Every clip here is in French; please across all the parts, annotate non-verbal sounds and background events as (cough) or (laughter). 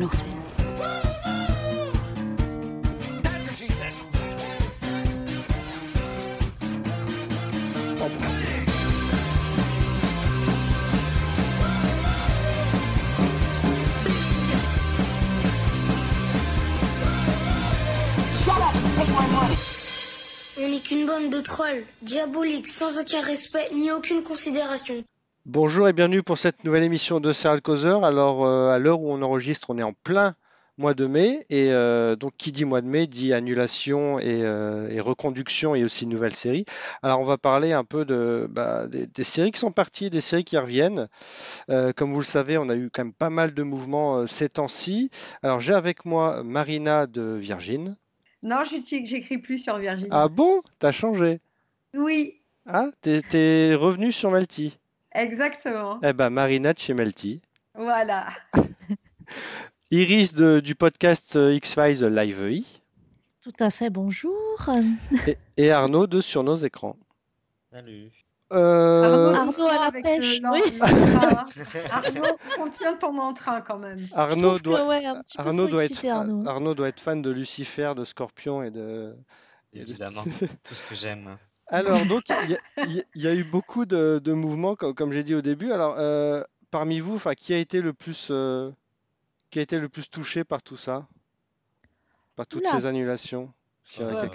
On n'est qu'une bande de trolls, diaboliques, sans aucun respect ni aucune considération. Bonjour et bienvenue pour cette nouvelle émission de Serial Causeur. Alors, euh, à l'heure où on enregistre, on est en plein mois de mai. Et euh, donc, qui dit mois de mai dit annulation et, euh, et reconduction et aussi nouvelle série. Alors, on va parler un peu de, bah, des, des séries qui sont parties, des séries qui reviennent. Comme vous le savez, on a eu quand même pas mal de mouvements ces temps-ci. Alors, j'ai avec moi Marina de Virgin. Non, j'écris plus sur Virginie. Ah bon? T'as changé? Oui, Ah, t'es, revenu sur Melty. Exactement. Eh ben, Marina de chez Melty. Voilà. (laughs) Iris de- du podcast euh, X-Files Live EI Tout à fait, bonjour. et, et Arnaud de Sur nos écrans. Salut. Euh, Arnaud doucement à la pêche, le- oui. Arnaud, (laughs) contiens ton entrain quand même. Arnaud que, doit, ouais, Arnaud être, Arnaud. Arnaud doit être fan de Lucifer, de Scorpion et de. Évidemment, tout ce que j'aime. Alors, (laughs) donc, il y, a- y y eu beaucoup de, de mouvements, comme, comme j'ai dit au début. Alors, euh, parmi vous, enfin, qui a été le plus, euh, qui a été le plus touché par tout ça? Par toutes Oula. ces annulations? Euh,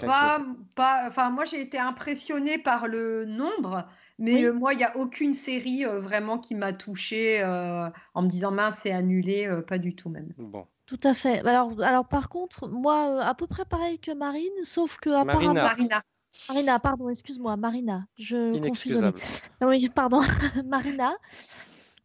pas, enfin, moi j'ai été impressionnée par le nombre, mais Oui. euh, moi il n'y a aucune série euh, vraiment qui m'a touchée euh, en me disant mince, c'est annulé, euh, pas du tout même. Bon, Tout à fait. Alors, alors par contre, moi, à peu près pareil que Marine, sauf que apparemment... Marina. Marina. Pardon, excuse-moi, Marina. Je inexcusable. Ah Oui, pardon, (laughs) Marina.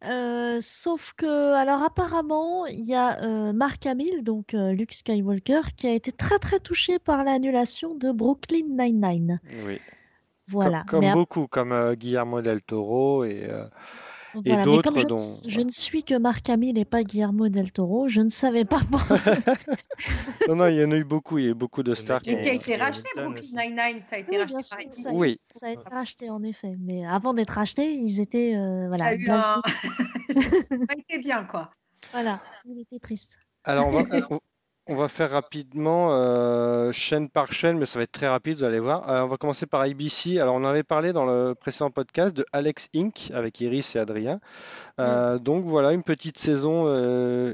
Euh, sauf que, alors apparemment, il y a euh, Mark Hamill, donc euh, Luke Skywalker, qui a été très très touché par l'annulation de Brooklyn Nine-Nine. Oui. Voilà. Comme, comme Mais ap- beaucoup, comme euh, Guillermo del Toro et. Voilà. Mais d'autres comme je, ne- dont- je ne suis que Mark Hamill et pas Guillermo del Toro, je ne savais pas. moi. (laughs) (laughs) Non, non, il y en a eu beaucoup. Il y a eu beaucoup de stars Et ont. qui a Et été racheté, Brooklyn. Nine-Nine, ça a été Oui, racheté par ça, Oui. ça a été racheté en effet. Mais avant d'être racheté, ils étaient euh, Ça voilà, a eu blasés. un... (laughs) ça a été bien quoi. Voilà, il était triste. Alors, on va, on- va faire rapidement, euh, chaîne par chaîne, mais ça va être très rapide, vous allez voir. Euh, on va commencer par ABC. Alors, on avait parlé dans le précédent podcast de Alex Inc. avec Iris et Adrien. Euh, donc, voilà, une petite saison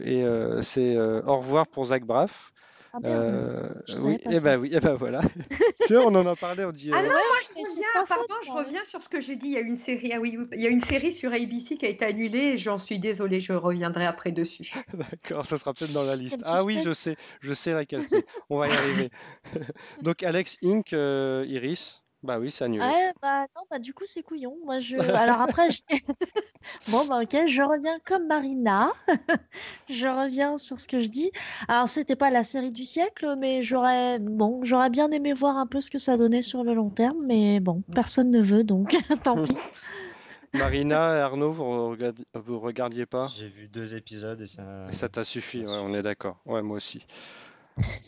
et c'est au revoir pour Zach Braff. Ah Euh, oui, pas et ça. ben oui, et ben voilà. (laughs) Tu vois, on en a parlé, on dit. Ah euh, non, moi je reviens, pardon, je reviens sur ce que j'ai dit. Il y a une série, ah oui, il y a une série sur ABC qui a été annulée et j'en suis désolée, je reviendrai après dessus. (laughs) D'accord, ça sera peut-être dans la liste. Ah oui, je sais, je sais laquelle c'est. On va y arriver. (laughs) Donc, Alex Inc., euh, Iris. Bah oui, c'est annulé. Ouais, bah non, bah du coup c'est couillon. Moi je. Alors après, (laughs) je... bon bah ok, je reviens comme Marina. (laughs) je reviens sur ce que je dis. Alors c'était pas la série du siècle, mais j'aurais bon, j'aurais bien aimé voir un peu ce que ça donnait sur le long terme, mais bon, personne ne veut donc (laughs) tant pis. Marina et Arnaud, vous, regardi- vous regardiez pas? J'ai vu deux épisodes et ça. Et Ça t'a suffi, ouais, on est d'accord. Ouais, moi aussi.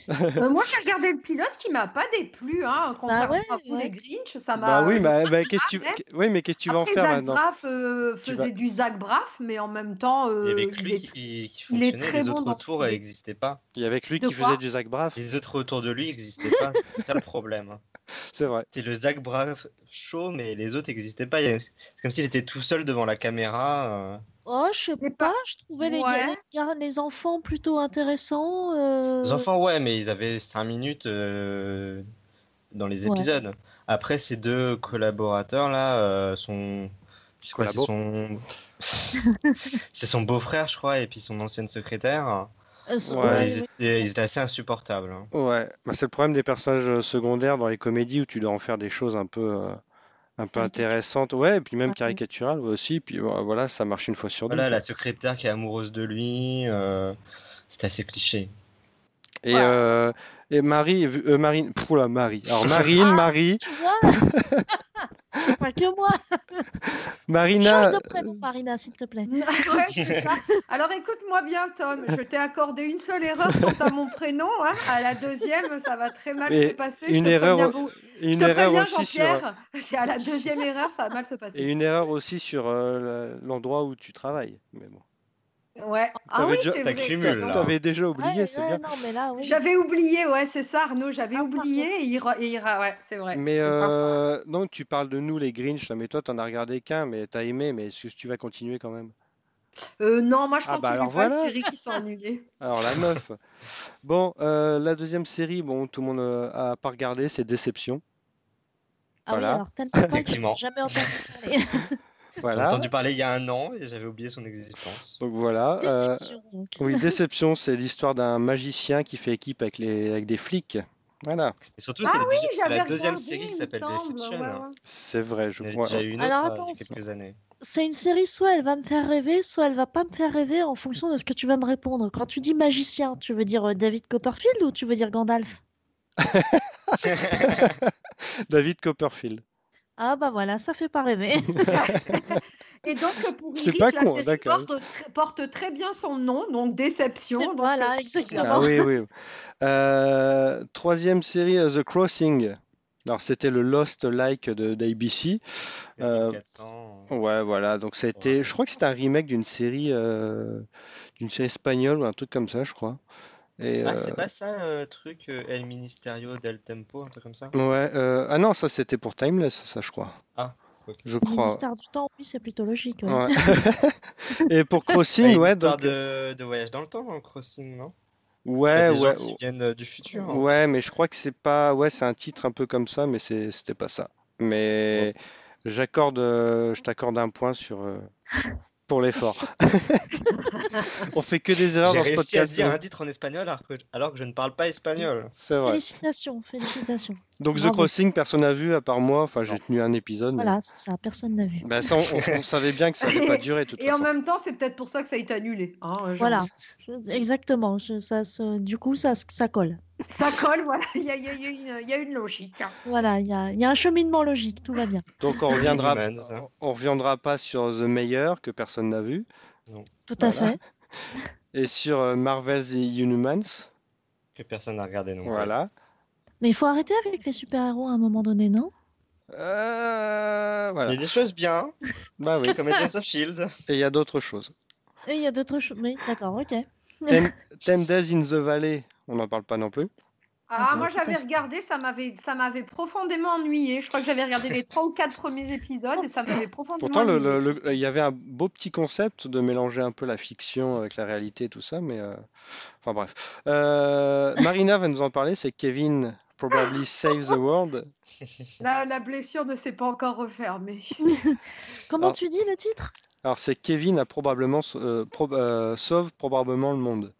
Euh, moi j'ai regardé le pilote qui m'a pas déplu, hein, contrairement ouais, à vous ouais. les Grinch, ça Bah m'a. oui, bah, bah, (laughs) qu'est-ce que tu... ouais. oui, mais qu'est-ce que tu vas en faire Zach maintenant? Braff euh, faisait vas- du Zach Braff, mais en même temps, Il y euh, avait il que lui est- qui, qui il est très les bon autres autour n'existaient pas. Il y avait que lui De qui faisait du Zach Braff, Les autres autour de lui n'existaient pas. C'est ça le problème. (laughs) c'est vrai. C'est le Zach Braff show, mais les autres n'existaient pas. Il C'est comme s'il était tout seul devant la caméra. Oh, je sais Mais pas, pas- je trouvais les, Ouais. les, enfants plutôt intéressants. euh, Les enfants, ouais, mais ils avaient 5 minutes euh, dans les Ouais. épisodes. Après, ces deux collaborateurs là euh, sont. c'est Collabo. son... (laughs) c'est son beau-frère, je crois, et puis son ancienne secrétaire. euh, sont- Ouais, ouais, ils, étaient, ils assez insupportables. hein. Ouais, bah, c'est le problème des personnages secondaires dans les comédies où tu dois en faire des choses un peu, euh, un peu Caricature. intéressantes. Ouais, et puis même Ouais. caricaturales aussi. Puis euh, voilà, ça marche une fois sur deux. Voilà, la secrétaire qui est amoureuse de lui, euh, c'était assez cliché. Et, Voilà. euh, et Marie, euh, Marine, Pff, oula, Marie. Alors (laughs) Marine, Ah, Marie, Tu vois? C'est (laughs) pas que moi. (laughs) Marina. Change de prénom, Marina, s'il te plaît. ouais, ça. Alors écoute-moi bien, Tom. Je t'ai accordé une seule erreur quant à mon prénom. hein. À la deuxième, ça va très mal Et se passer. une je te erreur- Et je une te erreur préviens, aussi sur, Jean-Pierre. C'est à la deuxième erreur, ça va mal se passer. et une erreur aussi sur euh, la- l'endroit où tu travailles. Mais bon. Ouais. Ah T'avais oui, déjà- c'est vrai. cumule. T'avais déjà oublié, Ouais, c'est ouais, bien. Non, mais là, oui. J'avais oublié, ouais, c'est ça, Arnaud, j'avais Ah, oublié et il, re- et il ra- ouais, c'est vrai. Mais c'est euh, non, tu parles de nous, les Grinch, là, mais toi, t'en as regardé qu'un, mais t'as aimé, mais est-ce que tu vas continuer quand même? Euh, non, moi je Ah, bah continue alors pas voilà. les séries qui sont (laughs) annulées. Alors, la meuf. Bon, euh, la deuxième série, bon, tout le monde euh, a pas regardé, c'est Déception. Ah oui, Voilà. alors tellement pas que Effectivement. j'ai jamais entendu parler. (laughs) J'ai Voilà. entendu parler il y a un an et j'avais oublié son existence. Donc voilà. euh, Déception, donc. oui, (laughs) Déception, c'est l'histoire d'un magicien qui fait équipe avec les, avec des flics. Voilà, Et surtout, Ah c'est la, oui, j'avais la deuxième regardé, série qui s'appelle semble, Deception. ouais, ouais. c'est vrai, je Il y en a crois. déjà eu une Alors, autre euh, attends, il y a quelques années. C'est une série, soit elle va me faire rêver, soit elle va pas me faire rêver en fonction de ce que tu vas me répondre. Quand tu dis magicien, tu veux dire euh, David Copperfield ou tu veux dire Gandalf? (laughs) (laughs) David Copperfield. Ah bah voilà, ça fait pas rêver. (laughs) Et donc pour C'est Iris, pas la con, série d'accord. porte, tr- porte très bien son nom, donc Déception. donc, Voilà, euh, exactement. Ah oui, oui. Euh, troisième série, euh, The Crossing. Alors, c'était le Lost Like de d'ABC. Euh, 1400. Ouais, voilà. Donc, c'était, je crois que c'était un remake d'une série, euh, d'une série espagnole ou un truc comme ça, je crois. Et, Ah, euh, c'est pas ça, euh, truc euh, El Ministerio del Tempo, un truc comme ça? ouais, euh, ah non, ça c'était pour Timeless, ça, je crois. Ah, ok. Je Le crois. mystère du temps, oui, c'est plutôt logique. ouais. Ouais. (laughs) Et pour Ah, il y Crossing, a une ouais, histoire donc, de, de voyage dans le temps, dans Crossing, non? Ouais, ouais, qui viennent euh, du futur. hein. ouais, mais je crois que c'est pas, ouais, c'est un titre un peu comme ça, mais c'est, c'était pas ça. Mais j'accorde, euh, je t'accorde un point sur, euh, (laughs) pour l'effort. (laughs) On fait que des erreurs J'ai dans ce réussi à podcast. dire un titre en espagnol alors que, alors que je ne parle pas espagnol. C'est vrai. Félicitations, félicitations. Donc The. Crossing, personne n'a vu à part moi. Enfin, j'ai tenu un épisode. mais- Voilà, ça, personne n'a vu. Ben, ça, on, on- on savait bien que ça allait pas durer de toute Et en même temps, c'est peut-être pour ça que ça a été annulé. hein. Voilà, Je- exactement. je- ça, se- du coup, ça, ça colle. Ça colle, voilà, il y a, y a- y a une, il y a une logique. hein. Voilà, il y a, il y a un cheminement logique, tout va bien. Donc on reviendra, (laughs) on reviendra pas sur The Mayor que personne n'a vu Tout à Voilà. fait. (laughs) et sur euh, Marvel's Inhumans. Que personne n'a regardé non plus. Voilà. Mais il faut arrêter avec les super-héros à un moment donné, non? Euh, Il y a des choses bien, (laughs) Bah oui. comme Agents of Shield. Et il y a d'autres choses. Et il y a d'autres choses. Oui, d'accord, ok. Ten, (laughs) Ten Days in the Valley, on n'en parle pas non plus. Ah, moi j'avais regardé, ça m'avait, ça m'avait profondément ennuyé. Je crois que j'avais regardé les trois ou quatre premiers épisodes et ça m'avait profondément Pourtant, le- ennuyé. le- le- il y avait un beau petit concept de mélanger un peu la fiction avec la réalité et tout ça, mais euh, enfin bref. Euh, Marina va nous en parler, c'est Kevin Probably Save the World. (laughs) La, la blessure ne s'est pas encore refermée. (laughs) Comment Alors- tu dis le titre? Alors c'est Kevin a probablement euh, prob- euh, sauve probablement le monde.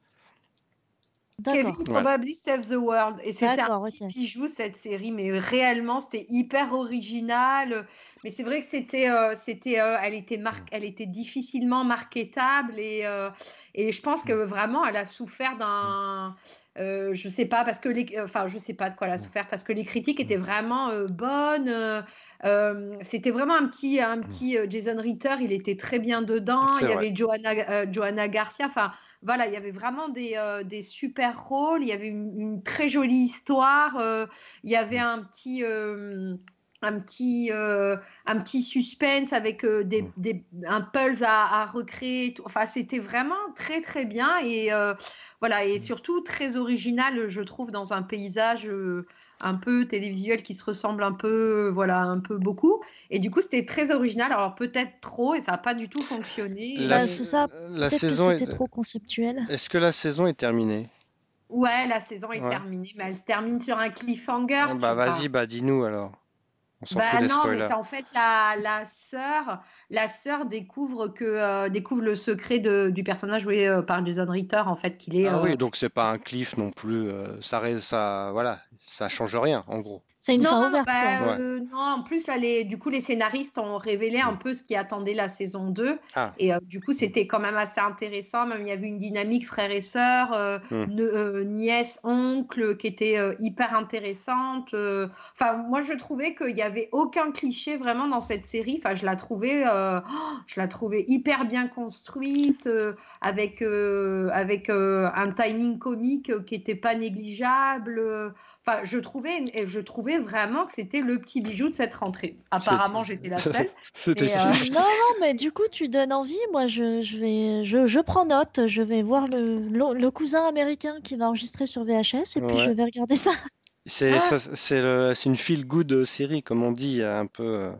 Kevin Probably Save the World. Et c'était un petit ok. bijou cette série, mais réellement c'était hyper original. Mais c'est vrai que c'était, euh, c'était, euh, elle était mar- elle était difficilement marketable et euh, et je pense que vraiment elle a souffert d'un, euh, je sais pas parce que les, enfin je sais pas de quoi elle a souffert parce que les critiques étaient vraiment euh, bonnes. euh, c'était vraiment un petit, un petit euh, Jason Ritter, il était très bien dedans. Il y vrai. avait Johanna, euh, Johanna Garcia. Enfin, voilà, il y avait vraiment des, euh, des super rôles. Il y avait une, une très jolie histoire. euh, il y avait un petit. euh, un petit, euh, un petit suspense avec euh, des, des- un pulse à, à recréer. tout. Enfin, c'était vraiment très très bien et euh, voilà et surtout très original, je trouve, dans un paysage un peu télévisuel qui se ressemble un peu, euh, voilà, un peu beaucoup. Et du coup, c'était très original. Alors peut-être trop et ça n'a pas du tout fonctionné. La, Bah, c'est ça. la saison c'était est... trop conceptuel. Est-ce que la saison est terminée? Ouais, la saison est Ouais. terminée, mais elle se termine sur un cliffhanger. Ah, Bah vas-y, bah dis-nous alors. On Bah fout des non, mais en fait la, la sœur, la sœur découvre que euh, découvre le secret de- du personnage joué euh, par Jason Ritter en fait qu'il est. Ah euh, oui, donc c'est pas un cliff non plus. euh, ça, reste- ça, voilà, ça change rien en gros. C'est une non, fin ouverte, bah, quoi. euh, non, en plus, là, les, du coup, les scénaristes ont révélé un peu ce qui attendait la saison 2. Ah. Et euh, du coup, c'était quand même assez intéressant. Même il y avait une dynamique frère et sœur, euh, euh, nièce, oncle, qui était euh, hyper intéressante. euh. Enfin, moi, je trouvais qu'il n'y avait aucun cliché vraiment dans cette série. Enfin, je la trouvais, oh, je la trouvais hyper bien construite, euh, avec, euh, avec euh, un timing comique qui n'était pas négligeable. Enfin, je trouvais, et je trouvais vraiment que c'était le petit bijou de cette rentrée. Apparemment, j'étais la seule. (laughs) C'était euh, Non, non, mais du coup, tu donnes envie. Moi, je, je vais, je, je prends note. Je vais voir le, le, le cousin américain qui va enregistrer sur VHS et puis je vais regarder ça. C'est Ah. une feel good série, comme on dit, un peu euh,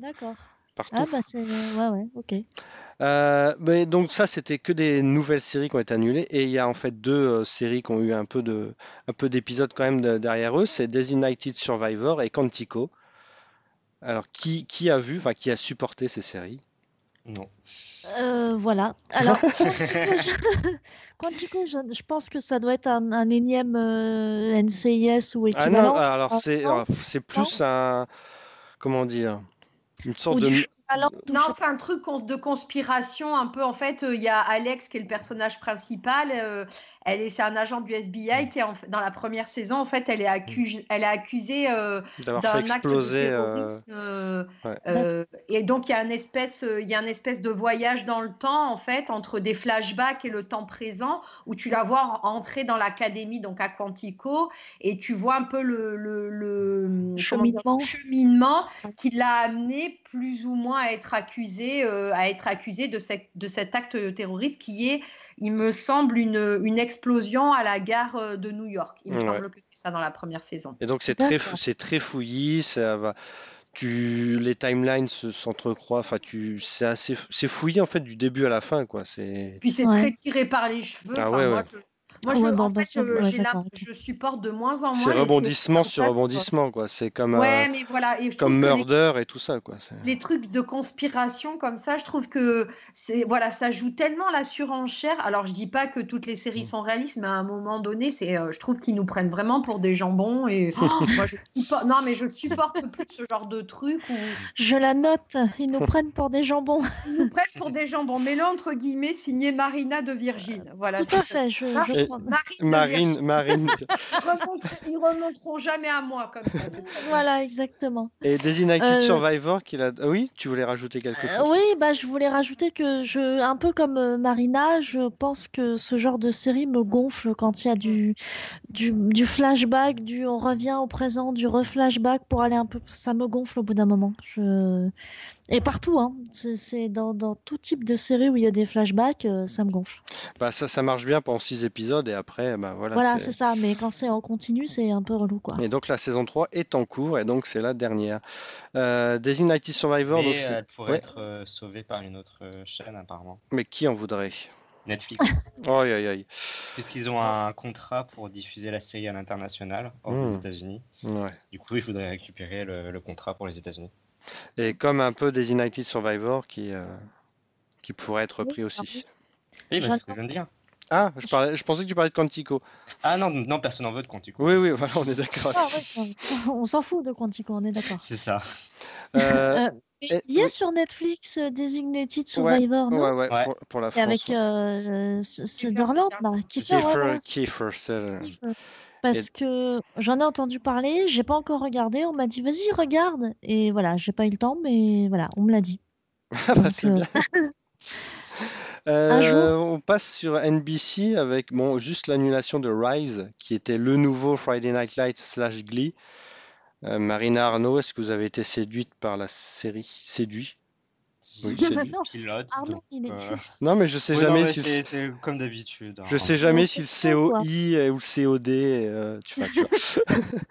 D'accord. Partout. Ah, bah, c'est. Ouais, ouais, ok. Euh, mais donc ça, c'était que des nouvelles séries qui ont été annulées. Et il y a en fait deux euh, séries qui ont eu un peu de, un peu d'épisodes quand même de- derrière eux. C'est Designated Survivor et Quantico. Alors, qui, qui a vu, enfin, qui a supporté ces séries? Non. Euh, voilà. (laughs) Alors, Quantico, je... (laughs) Quantico, je, je pense que ça doit être un, un énième euh, NCIS ou Ah équivalent. Ah, c'est non, alors, c'est plus un, comment dire, une sorte de... Non, c'est un truc de conspiration un peu. En fait, euh, il y a Alex qui est le personnage principal. euh, elle est, c'est un agent du FBI qui est en dans la première saison. En fait, elle est accusée, elle est accusée euh, d'avoir d'un fait acte de exploser. euh, terrorisme. euh, ouais. euh, et donc, il y a un espèce, il y a un espèce de voyage dans le temps, en fait, entre des flashbacks et le temps présent, où tu la vois entrer dans l'académie, donc à Quantico, et tu vois un peu le, le, le- Cheminement. le cheminement qui l'a amené plus ou moins à être accusé, euh, à être accusé de, cette- de cet acte terroriste qui est, il me semble, une, une explosion à la gare euh, de New York. Il me Ouais. semble que c'est ça dans la première saison. Et donc c'est très, c'est très fouillis, ça va, tu, les timelines se- s'entrecroient, enfin tu, c'est assez, c'est fouillé en fait du début à la fin quoi. C'est, Puis c'est Ouais. très tiré par les cheveux. Ah Enfin, ouais, moi, ouais. je, moi, Ouais, je- bon, en fait, ouais, supporte de moins en moins. c'est rebondissement sur rebondissement quoi. C'est comme, Ouais, euh, mais voilà. Et comme les- Murder et tout ça quoi. Les trucs de conspiration comme ça, je trouve que c'est voilà, ça joue tellement la surenchère. Alors je dis pas que toutes les Mm. séries sont réalistes, mais à un moment donné, c'est, euh, je trouve qu'ils nous prennent vraiment pour des jambons. Et (gasps) oh, (laughs) moi, je supporte, non, mais je supporte (laughs) plus ce genre de truc où Je la note. Ils nous prennent pour des jambons. ils nous prennent pour des jambons. Mais là, entre guillemets, signé Marina de Virgin. (laughs) Voilà. Tout à fait. Je, je (laughs) (laughs) Marine, Marine. (laughs) Ils remonteront, ils remonteront jamais à moi comme ça. Voilà, exactement. Et Designated Euh, Survivor qu'il a. Ah oui, tu voulais rajouter quelque Euh, chose? oui, bah, je voulais rajouter que je, un peu comme euh, Marina, je pense que ce genre de série me gonfle quand il y a du, du, du flashback, du on revient au présent, du reflashback pour aller un peu. Ça me gonfle au bout d'un moment. Je... Et partout, hein. C'est, dans, dans tout type de série où il y a des flashbacks, euh, ça me gonfle. Bah ça, ça marche bien pendant six épisodes et après, bah voilà. Voilà, c'est- ça. Mais quand c'est en continu, c'est un peu relou, quoi. Et donc la saison 3 est en cours et donc c'est la dernière. Euh, Designated Survivor, donc Mais c'est- elle pourrait ouais. être euh, sauvée par une autre euh, chaîne apparemment. Mais qui en voudrait? Netflix. (laughs) Aïe aïe aïe. Puisqu'ils ont un contrat pour diffuser la série à l'international, hors des Hmm. États-Unis. Ouais. Du coup, il faudrait récupérer le, le contrat pour les États-Unis. Et comme un peu Designated Survivor qui, euh, qui pourrait être repris aussi. Oui, mais c'est ce que je viens de dire. Ah, je, parlais, je pensais que tu parlais de Quantico. Ah non, non, personne n'en veut de Quantico. Oui, oui, voilà, on est d'accord. Ça, là-dessus. ouais, ça- on s'en fout de Quantico, on est d'accord. C'est ça. Euh, Euh, mais et- il y a sur Netflix euh, Designated Survivor, non? ouais, ouais, Ouais. Pour, pour la C'est avec euh, ce- là. Kiefer, Kiefer. Kiefer. Parce que j'en ai entendu parler, j'ai pas encore regardé. On m'a dit, vas-y, regarde. Et voilà, j'ai pas eu le temps, mais voilà, on me l'a dit. (laughs) Ah bah, Donc, c'est euh, bien. (laughs) Un jour. Euh, on passe sur NBC avec bon, juste l'annulation de Rise, qui était le nouveau Friday Night Lights slash Glee. Euh, Marina Arnaud, est-ce que vous avez été séduite par la série? Séduit? Oui. Non, Pilote. Arnaud, donc, il est euh. Non, mais je sais oui, jamais mais si le- c'est c'est comme d'habitude. hein. je sais jamais si le. COI ou le COD, euh, tu vois, tu vois. (laughs)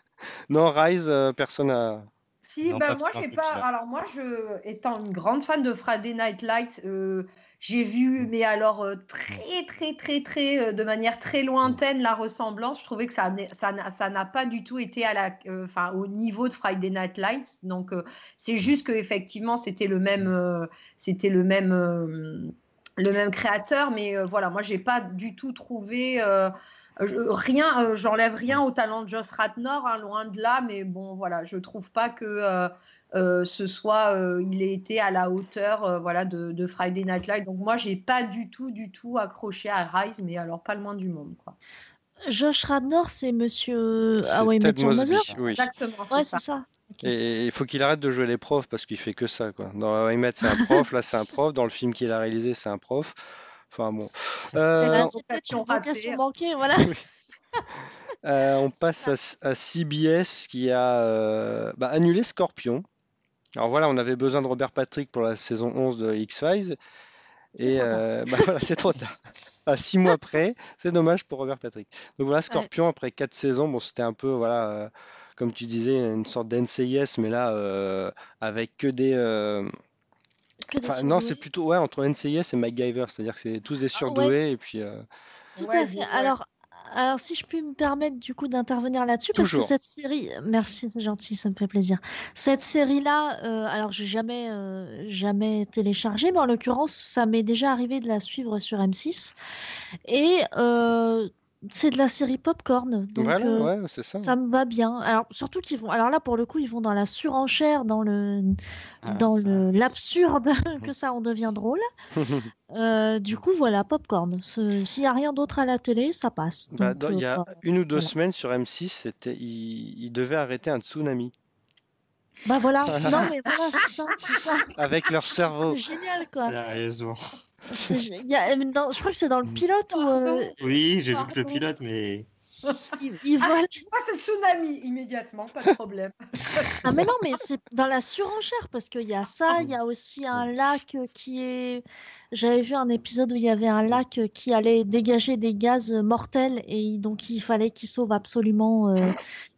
Non, Rise, euh, personne a. Si, Non, ben pas- moi, j'ai pas. Alors, moi, je, étant une grande fan de Friday Night Lights, euh, j'ai vu, mais alors euh, très, très, très, très, euh, de manière très lointaine, la ressemblance. Je trouvais que ça n'a pas du tout été à la, euh, enfin, au niveau de Friday Night Lights. Donc, euh, c'est juste que effectivement, c'était le même, euh, c'était le même, le même créateur. Mais euh, voilà, moi, j'ai pas du tout trouvé. euh, rien, euh, j'enlève rien au talent de Joss Ratnor, hein, loin de là, mais bon, voilà, je trouve pas que ce soit, euh, il ait été à la hauteur, euh, voilà, de, de Friday Night Live. Donc moi, j'ai pas du tout, du tout accroché à Rise, mais alors pas le moins du monde, quoi. Josh Radnor, c'est monsieur. Ah ouais, Ted Mosby, oui. Exactement. Ouais, c'est ça. Et il faut qu'il arrête de jouer les profs parce qu'il fait que ça, quoi. Dans c'est un prof, là, c'est un prof. Dans le film qu'il a réalisé, c'est un prof. Enfin bon. Euh, Euh, c'est peut-être vocation une vocation ratée. manquée, voilà. (laughs) Euh, on passe à, à CBS qui a euh, bah, annulé Scorpion. Alors voilà, on avait besoin de Robert Patrick pour la saison 11 de X-Files. Et euh, bah voilà, c'est trop tard. (laughs) À six mois près, c'est dommage pour Robert Patrick. Donc voilà, Scorpion, après quatre saisons, bon, c'était un peu, voilà, euh, comme tu disais, une sorte d'NCIS, mais là, euh, avec que des. euh, Que des Enfin, non, c'est plutôt ouais, entre NCIS et MacGyver, c'est-à-dire que c'est tous des Ah, ouais. surdoués, et puis. euh, Tout à fait. Alors, alors, si je puis me permettre du coup d'intervenir là-dessus, parce que cette série, merci, c'est gentil, ça me fait plaisir. Cette série-là, euh, alors j'ai jamais, euh, jamais téléchargé, mais en l'occurrence, ça m'est déjà arrivé de la suivre sur M6, et euh, c'est de la série Popcorn, donc Voilà, euh, ouais, c'est ça. ça me va bien. Alors surtout qu'ils vont, alors là pour le coup, ils vont dans la surenchère, dans le, Ah, dans ça. le l'absurde, (laughs) que ça en devient drôle. (laughs) Euh, du coup, voilà, Popcorn. S'il n'y a rien d'autre à la télé, ça passe. Bah, il y euh, a voilà. une ou deux voilà. semaines sur M6, c'était, il, il devait arrêter un tsunami Bah voilà, (laughs) non mais voilà, c'est ça, avec leur cerveau. C'est génial quoi. Gé- il y a- euh, dans- je crois que c'est dans le pilote où euh, Oui, j'ai vu que le pilote, mais. il, il Ah, moi, c'est tsunami immédiatement, pas de problème. Ah mais non, mais c'est dans la surenchère parce qu'il y a ça, il y a aussi un lac qui est. J'avais vu un épisode où il y avait un lac qui allait dégager des gaz mortels et donc il fallait qu'il sauve absolument euh,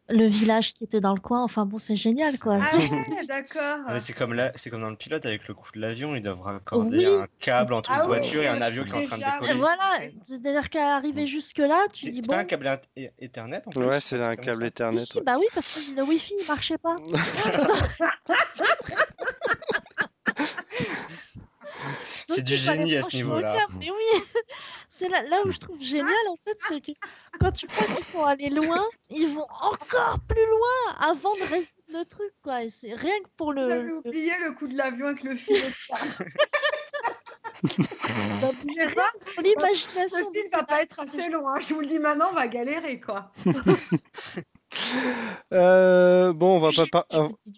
le village qui était dans le coin. Enfin bon, c'est génial quoi. Ah C'est- ouais, (laughs) d'accord. Ouais, c'est comme là, c'est comme dans le pilote avec le coup de l'avion, ils doivent raccorder Oui. un câble entre Ah une oui, voiture et un c'est avion qui est en train de décoller. oui. Voilà, c'est-à-dire qu'à arriver jusque-là, tu C'est dis c'est bon. pas un câble Eth- Ethernet en plus Ouais, c'est un câble. Ethernet. Ouais. bah oui, parce que le Wi-Fi il marchait pas. (laughs) (laughs) C'est du génie à ce niveau-là. Mais oui, (laughs) c'est là, là où je trouve génial en fait, c'est que quand tu crois qu'ils sont allés loin, ils vont encore plus loin avant de résoudre le truc, quoi. Et c'est rien que pour le. J'avais le- oublié le coup de l'avion avec le filet de (laughs) pour l'imagination. ce film va pas être assez long. hein. Je vous le dis maintenant, on va galérer quoi. (laughs) Euh, bon, on va pas, par-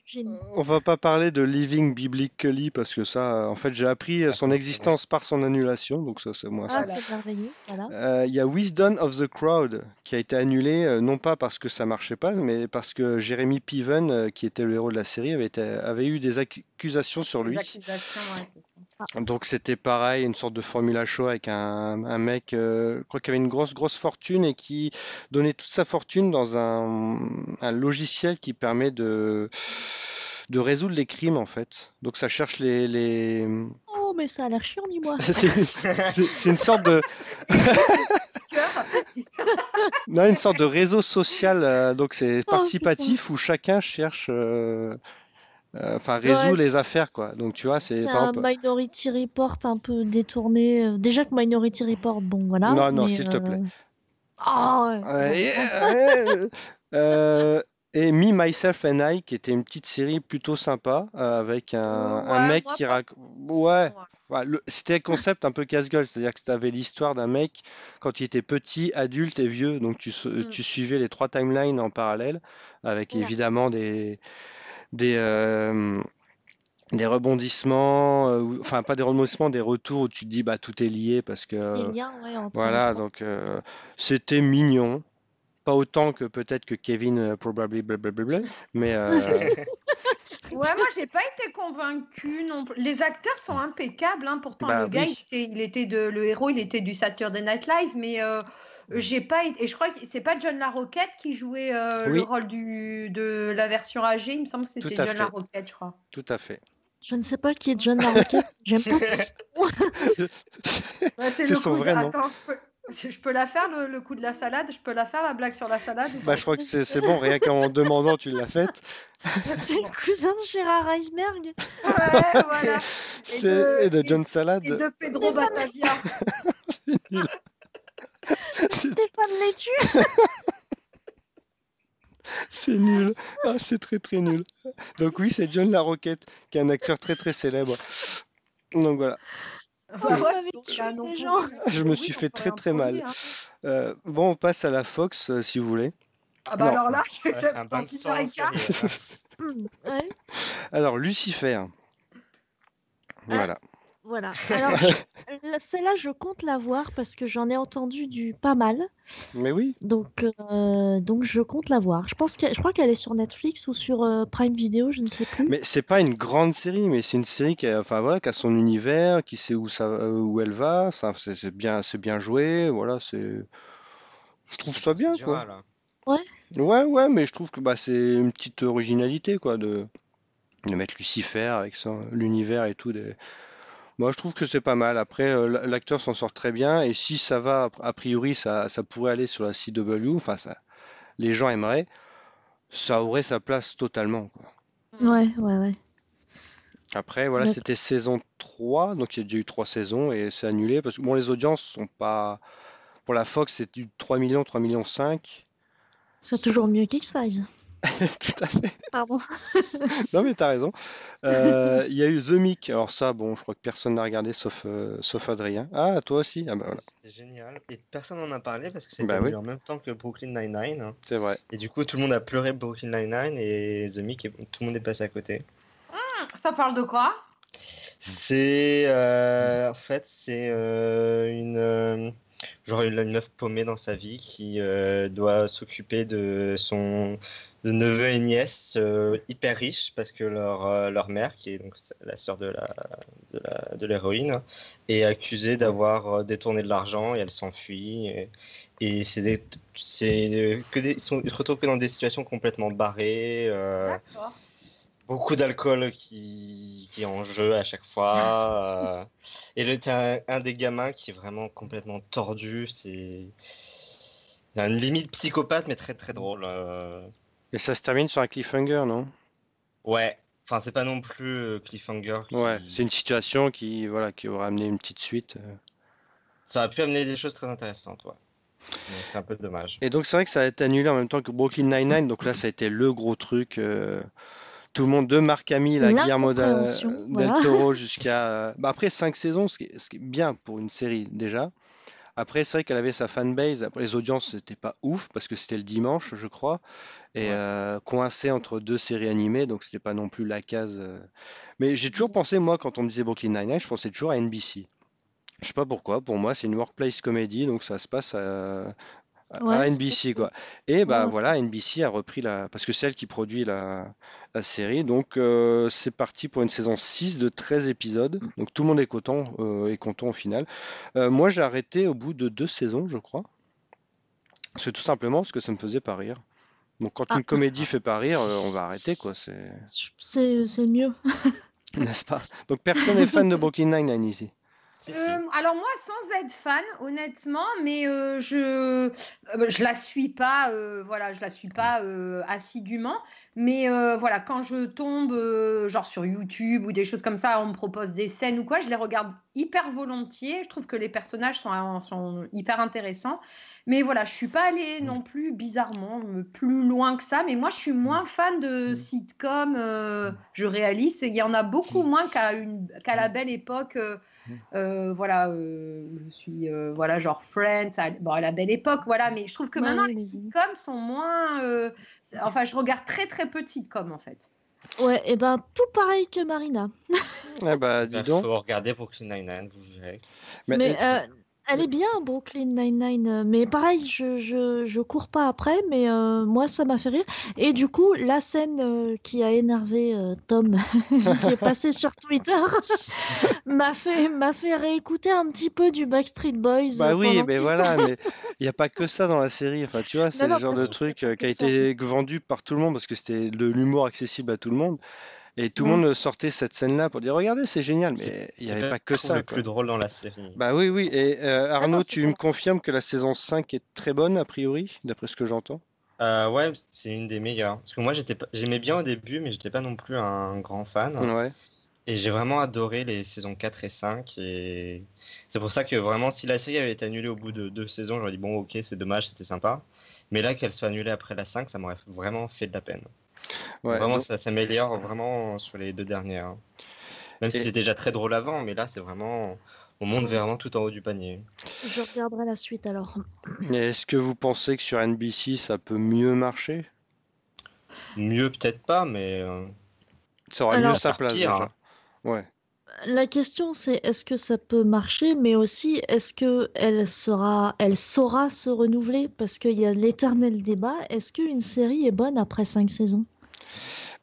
je on- va pas parler de Living Biblically parce que ça, en fait, j'ai appris Ah, son ça, existence par son annulation, donc ça, c'est moi. ça. Ah, c'est merveilleux, voilà. Euh, Il y a Wisdom of the Crowd qui a été annulé, euh, non pas parce que ça marchait pas, mais parce que Jeremy Piven, euh, qui était le héros de la série, avait, été- avait eu des accusations sur lui. accusations, ouais, ça. Donc c'était pareil, une sorte de formula show avec un, un mec, euh, je crois qu'il avait une grosse grosse fortune et qui donnait toute sa fortune dans un, un logiciel qui permet de de résoudre les crimes en fait. Donc ça cherche les, les... Oh, mais ça a l'air chiant, dis-moi. (laughs) c'est une sorte de (laughs) non une sorte de réseau social euh, donc c'est Oh, participatif où chacun cherche euh, euh, enfin Ouais, résout les affaires quoi. Donc tu vois c'est un exemple- Minority Report un peu détourné. euh, Déjà que Minority Report, bon voilà. Non, non, s'il te plaît. Oh, ouais. Euh, et Me, Myself and I, qui était une petite série plutôt sympa, euh, avec un, mec qui raconte... Ouais, le- c'était un concept un peu casse-gueule, c'est-à-dire que tu avais l'histoire d'un mec quand il était petit, adulte et vieux, donc tu, Mm. tu suivais les trois timelines en parallèle, avec évidemment des... des euh, des rebondissements, euh, enfin pas des rebondissements, des retours où tu te dis bah tout est lié parce que Les liens, ouais, entre voilà, donc euh, c'était mignon. Pas autant que peut-être que Kevin, euh, probably, blablabla, mais euh, (laughs) Ouais, moi j'ai pas été convaincue non plus. Les acteurs sont impeccables, hein. Pourtant Bah le gars, oui. il était, il était de, le héros, il était du Saturday Night Live, mais euh, j'ai pas été- et je crois que c'est pas John Larroquette qui jouait euh, Oui. le rôle du de la version âgée. Il me semble que c'était John fait. Larroquette, je crois. tout à fait. Je ne sais pas qui est John Larroquette. J'aime pas. (laughs) Ouais, C'est le son coup- vrai nom. Attends, je peux... je peux la faire le, le coup de la salade? Je peux la faire la blague sur la salade. Bah, je crois que c'est bon, rien qu'en demandant, tu l'as faite. (laughs) C'est le cousin de Gérard Reisberg. Ouais, voilà. C'est et de John et Salad. de Pedro Batavia. (laughs) Stéphane Létu. (laughs) C'est nul. Ah, c'est très très nul. Donc oui, c'est John Larroquette, qui est un acteur très très célèbre. Donc voilà, ouais, donc, je me Oui, suis fait très très mal. hein. Euh, bon, on passe à la Fox, euh, si vous voulez. Ah bah Non. alors là, Ouais, c'est c'est un bain dans de Super sang, Écart. c'est- Hmm, ouais. Alors, Lucifer. Voilà. Voilà. (laughs) Alors, celle-là, je compte la voir parce que j'en ai entendu du pas mal. Mais oui. Donc, euh, donc je compte la voir. Je pense que, je crois qu'elle est sur Netflix ou sur euh, Prime Video, je ne sais plus. Mais c'est pas une grande série, mais c'est une série qui a, enfin voilà, qui a son univers, qui sait où ça, euh, où elle va. Enfin, c'est c'est bien, c'est bien joué. Voilà, c'est, je trouve ça bien, C'est quoi. Là. Ouais, ouais, mais je trouve que bah, c'est une petite originalité, quoi, de, de mettre Lucifer avec son, l'univers et tout. Des... Moi, je trouve que c'est pas mal. Après, euh, l'acteur s'en sort très bien, et si ça va, a priori, ça, ça pourrait aller sur la CW. Enfin, ça, les gens aimeraient. Ça aurait sa place totalement, quoi. Ouais, ouais, ouais. Après, voilà, c'était saison 3, donc il y a déjà eu trois saisons et c'est annulé parce que bon, les audiences sont pas. Pour la Fox, c'est du 3 millions, 3 millions 5. C'est toujours mieux qu'X-Files. (laughs) Tout à fait. Pardon. (laughs) Non, mais t'as raison. Euh, Il y a eu The Mick. Alors, ça, bon, je crois que personne n'a regardé sauf, euh, sauf Adrien. Ah, toi aussi? Ah, bah voilà, C'était génial. Et personne n'en a parlé parce que c'était Bah oui. en même temps que Brooklyn Nine-Nine. c'est vrai. Et du coup, tout le monde a pleuré Brooklyn Nine-Nine et The Mick, et tout le monde est passé à côté. Ça parle de quoi? C'est euh, en fait c'est euh, une euh, genre une, une meuf paumée dans sa vie qui euh, doit s'occuper de son de neveu et nièce euh, hyper riches parce que leur euh, leur mère qui est donc la sœur de la de la de l'héroïne est accusée d'avoir euh, détourné de l'argent et elle s'enfuit et, et c'est que des ils, sont, ils se retrouvent que dans des situations complètement barrées euh. Beaucoup d'alcool qui, qui est en jeu à chaque fois. euh, et le, un, un des gamins qui est vraiment complètement tordu. C'est. Une limite psychopathe, mais très très drôle. euh. Et ça se termine sur un cliffhanger, non? Ouais. Enfin, c'est pas non plus euh, Cliffhanger. qui- Ouais, c'est une situation qui, voilà, qui aurait amené une petite suite. euh. Ça aurait pu amener des choses très intéressantes, ouais. C'est un peu dommage. Et donc, c'est vrai que ça a été annulé en même temps que Brooklyn Nine-Nine. Donc là, ça a été le gros truc. euh, Tout le monde, de Marc Hamill à Guillermo del. Toro jusqu'à. bah, après cinq saisons, ce qui est, ce qui est bien pour une série déjà. Après, c'est vrai qu'elle avait sa fanbase. Après, les audiences, c'était pas ouf parce que c'était le dimanche, je crois. Et Ouais. euh, coincé entre deux séries animées, donc c'était pas non plus la case. euh. Mais j'ai toujours pensé, moi, quand on me disait Brooklyn Nine-Nine, je pensais toujours à NBC. Je sais pas pourquoi. Pour moi, c'est une workplace comedy, donc ça se passe à- Ouais, à NBC, quoi. Et bah Ouais. voilà, NBC a repris la. Parce que c'est elle qui produit la, la série. Donc euh, c'est parti pour une saison 6 de 13 épisodes. Donc tout le monde est content, euh, est content au final. Euh, moi j'ai arrêté au bout de deux saisons, je crois. C'est tout simplement parce que ça me faisait pas rire. Donc quand Ah. une comédie fait pas rire, euh, on va arrêter, quoi. C'est... C'est c'est mieux. N'est-ce pas? Donc personne n'est fan de (laughs) Brooklyn Nine-Nine ici. Euh, alors moi, sans être fan, honnêtement, mais euh, je euh, je la suis pas, euh, voilà, je la suis pas euh, assidûment, mais euh, voilà, quand je tombe euh, genre sur YouTube ou des choses comme ça, on me propose des scènes ou quoi, je les regarde hyper volontiers. Je trouve que les personnages sont, sont hyper intéressants, mais voilà, je suis pas allée non plus bizarrement euh, plus loin que ça. Mais moi, je suis moins fan de sitcom, euh, je réalise. Il y en a beaucoup moins qu'à qu'à la belle époque. euh, euh, voilà, euh, je suis euh, voilà genre Friends, à, bon, à la belle époque, voilà. Mais je trouve que maintenant les sitcoms sont moins. Enfin, je regarde très très peu de sitcoms en fait. Ouais, et ben tout pareil que Marina. Ah bah dis donc. faut regarder Brooklyn Nine-Nine, vous verrez. Mais- Mais euh, elle est bien, Brooklyn Nine-Nine. euh, Mais pareil, je, je, je cours pas après, mais euh, moi, ça m'a fait rire. Et du coup, la scène euh, qui a énervé euh, Tom, (laughs) qui est passée sur Twitter, (laughs) m'a fait, fait réécouter un petit peu du Backstreet Boys. Bah oui, mais voilà, mais il n'y a pas que ça dans la série. Enfin, tu vois, c'est le genre de truc qui a été vendu par tout le monde parce que c'était de l'humour accessible à tout le monde. Et tout le Ouais. monde sortait cette scène-là pour dire, regardez, c'est génial, mais il n'y C'est avait pas que ça. le quoi. plus drôle dans la série. Bah oui, oui. Et euh, Ah non, Arnaud, c'est tu me confirmes que la saison 5 est très bonne, a priori, d'après ce que j'entends? Euh, ouais, c'est une des meilleures. Parce que moi, j'étais pas... j'aimais bien au début, mais j'étais pas non plus un grand fan. Ouais. Et j'ai vraiment adoré les saisons 4 et 5. Et c'est pour ça que vraiment, si la série avait été annulée au bout de deux saisons, j'aurais dit bon, ok, c'est dommage, c'était sympa. Mais là, qu'elle soit annulée après la 5, ça m'aurait vraiment fait de la peine. Ouais, vraiment, donc- ça s'améliore vraiment sur les deux dernières. Même si c'était déjà très drôle avant, mais là, c'est vraiment. On monte vraiment tout en haut du panier. Je regarderai la suite alors. Est-ce que vous pensez que sur NBC, ça peut mieux marcher? Mieux, peut-être pas, mais. euh, Ça aurait Alors- mieux sa place pire, déjà. hein. Ouais. la question c'est est-ce que ça peut marcher, mais aussi est-ce que elle sera, elle saura se renouveler? Parce qu'il y a l'éternel débat. Est-ce qu'une série est bonne après cinq saisons?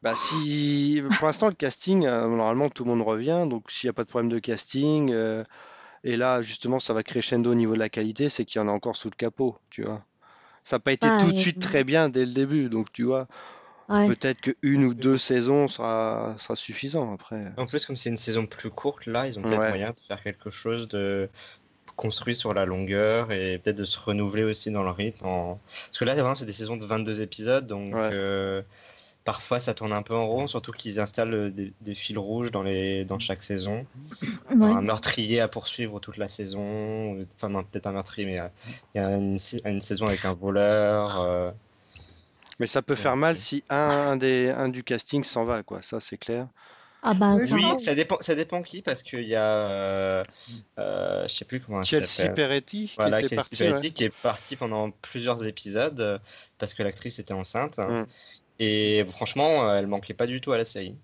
Bah si pour l'instant le casting, euh, normalement tout le monde revient, donc s'il n'y a pas de problème de casting, euh, et là justement ça va crescendo au niveau de la qualité, c'est qu'il y en a encore sous le capot, tu vois. Ça n'a pas été Ah, tout de suite très bien dès le début, donc tu vois, Ouais. peut-être que une ou deux saisons sera, sera suffisant après. En plus, comme c'est une saison plus courte, là, ils ont peut-être Ouais. moyen de faire quelque chose de construit sur la longueur et peut-être de se renouveler aussi dans le rythme. en- Parce que là, vraiment, c'est des saisons de 22 épisodes, donc Ouais. euh, parfois ça tourne un peu en rond, surtout qu'ils installent des, des fils rouges dans, les... dans chaque saison. Ouais. Un meurtrier à poursuivre toute la saison, enfin non, peut-être un meurtrier, mais euh, il y a une, une saison avec un voleur. euh, Mais ça peut faire mal si un, un des, un du casting s'en va, quoi, ça c'est clair. Ah bah Oui, ça dépend, ça dépend qui, parce qu'il y a, euh, euh, je sais plus comment Chelsea. Peretti qui Voilà, était Casey partie, Peretti ouais. qui est partie pendant plusieurs épisodes euh, parce que l'actrice était enceinte. Mm. Et franchement, euh, elle manquait pas du tout à la série.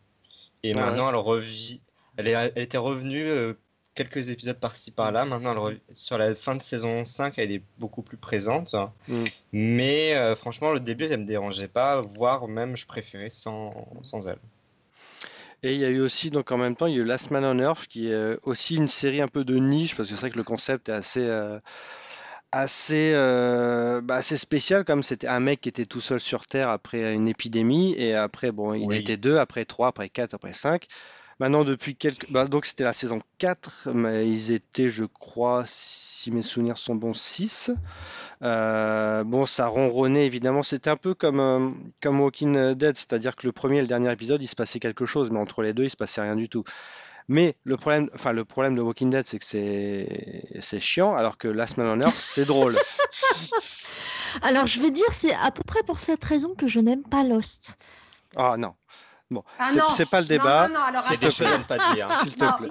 Et Ah ouais. maintenant, elle revit. Elle, est- elle était revenue euh, quelques épisodes par-ci par-là. Maintenant, elle rev- sur la fin de saison 5, elle est beaucoup plus présente. Mm. Mais euh, franchement, le début, elle me dérangeait pas, voire même je préférais sans, sans elle. Et il y a eu aussi, donc en même temps, il y a eu Last Man on Earth, qui est aussi une série un peu de niche, parce que c'est vrai que le concept est assez, euh, assez, euh, bah, assez spécial, comme c'était un mec qui était tout seul sur Terre après une épidémie, et après, bon, il Oui. était deux, après trois, après quatre, après cinq. Maintenant, depuis quelques... bah, donc c'était la saison 4, mais ils étaient, je crois, si mes souvenirs sont bons, 6. Euh, bon, ça ronronnait évidemment. C'était un peu comme, euh, comme Walking Dead, c'est-à-dire que le premier et le dernier épisode, il se passait quelque chose, mais entre les deux, il se passait rien du tout. Mais le problème, enfin, le problème de Walking Dead, c'est que c'est c'est chiant, alors que Last Man on Earth, c'est drôle. (laughs) Alors je vais dire c'est à peu près pour cette raison que je n'aime pas Lost. Ah non. Bon, Ah c'est non. pas le Non, débat. non, non, alors attends. des choses à ne pas dire. S'il te (laughs) Non, plaît.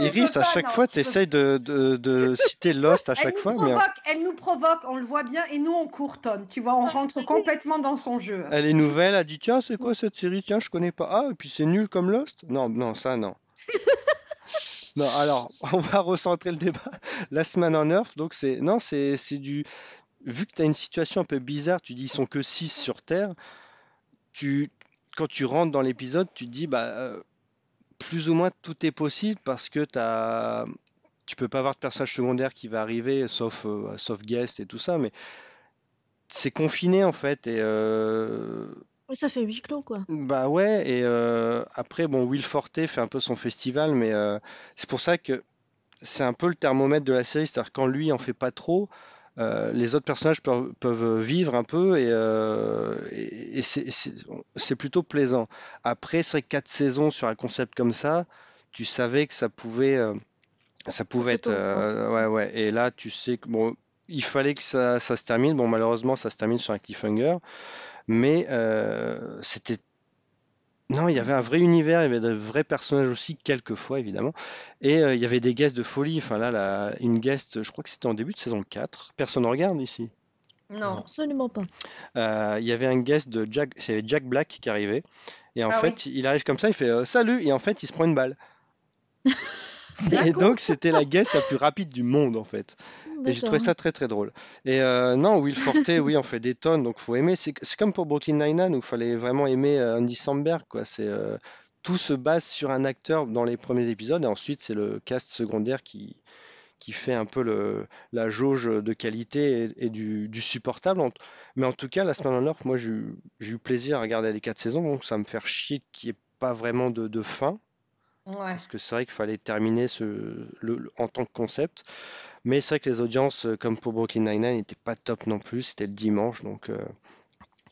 Iris, à chaque non, fois, tu peux essayes de, de- de citer Lost à chaque fois, mais provoque, elle nous provoque, on le voit bien, et nous on courtonne. Tu vois, on rentre (laughs) complètement dans son jeu. elle est nouvelle, elle dit tiens, c'est quoi cette série? Tiens, je connais pas. Ah, et puis c'est nul comme Lost? Non, non, ça, non. (laughs) Non, alors, (laughs) on va recentrer le débat. Last Man on Earth, donc c'est. Non, c'est c'est du. Vu que tu as une situation un peu bizarre, tu dis ils sont que 6 sur Terre, tu, quand tu rentres dans l'épisode, tu te dis bah euh, plus ou moins tout est possible parce que t'as, tu peux pas avoir de personnage secondaire qui va arriver, sauf, euh, sauf guest et tout ça, mais c'est confiné en fait. Et euh, Ça fait huis clos quoi. bah ouais, et euh, après, bon, Will Forte fait un peu son festival, mais c'est pour ça que c'est un peu le thermomètre de la série, c'est-à-dire quand lui en fait pas trop, euh, les autres personnages peuvent, peuvent vivre un peu et, euh, et- et c'est plutôt plaisant. Après, que quatre saisons sur un concept comme ça, tu savais que ça pouvait, euh, ça pouvait être, euh, ouais, ouais. Et là, tu sais que bon, il fallait que ça, ça se termine. Bon, malheureusement, ça se termine sur un cliffhanger, mais c'était non, il y avait un vrai univers, il y avait de vrais personnages aussi, quelquefois évidemment, et euh, il y avait des guests de folie. Enfin là, la- une guest, je crois que c'était en début de saison 4. Personne ne regarde ici? Non. Absolument pas. Euh, il y avait un guest de Jack, c'est Jack Black qui arrivait, et en Ah fait, il arrive comme ça, il fait euh, salut, et en fait, il se prend une balle. (laughs) (laughs) Et donc, c'était la guest la plus rapide du monde en fait. Et j'ai trouvé ça très très drôle. Et euh, non, Will Forte, oui, on fait des tonnes, donc faut aimer. C'est comme pour Brooklyn Nine-Nine où il fallait vraiment aimer euh, Andy Samberg, quoi. C'est euh, tout se base sur un acteur dans les premiers épisodes, et ensuite c'est le cast secondaire qui qui fait un peu le, la jauge de qualité et, et du, du supportable. Mais en tout cas, la semaine en moi j'ai eu j'ai eu plaisir à regarder les quatre saisons, donc ça me fait chier qu'il n'y ait pas vraiment de, de fin. Ouais. Parce que c'est vrai qu'il fallait terminer ce, le, le- en tant que concept. Mais c'est vrai que les audiences, euh, comme pour Brooklyn Nine-Nine, n'étaient pas top non plus. C'était le dimanche. Donc, euh,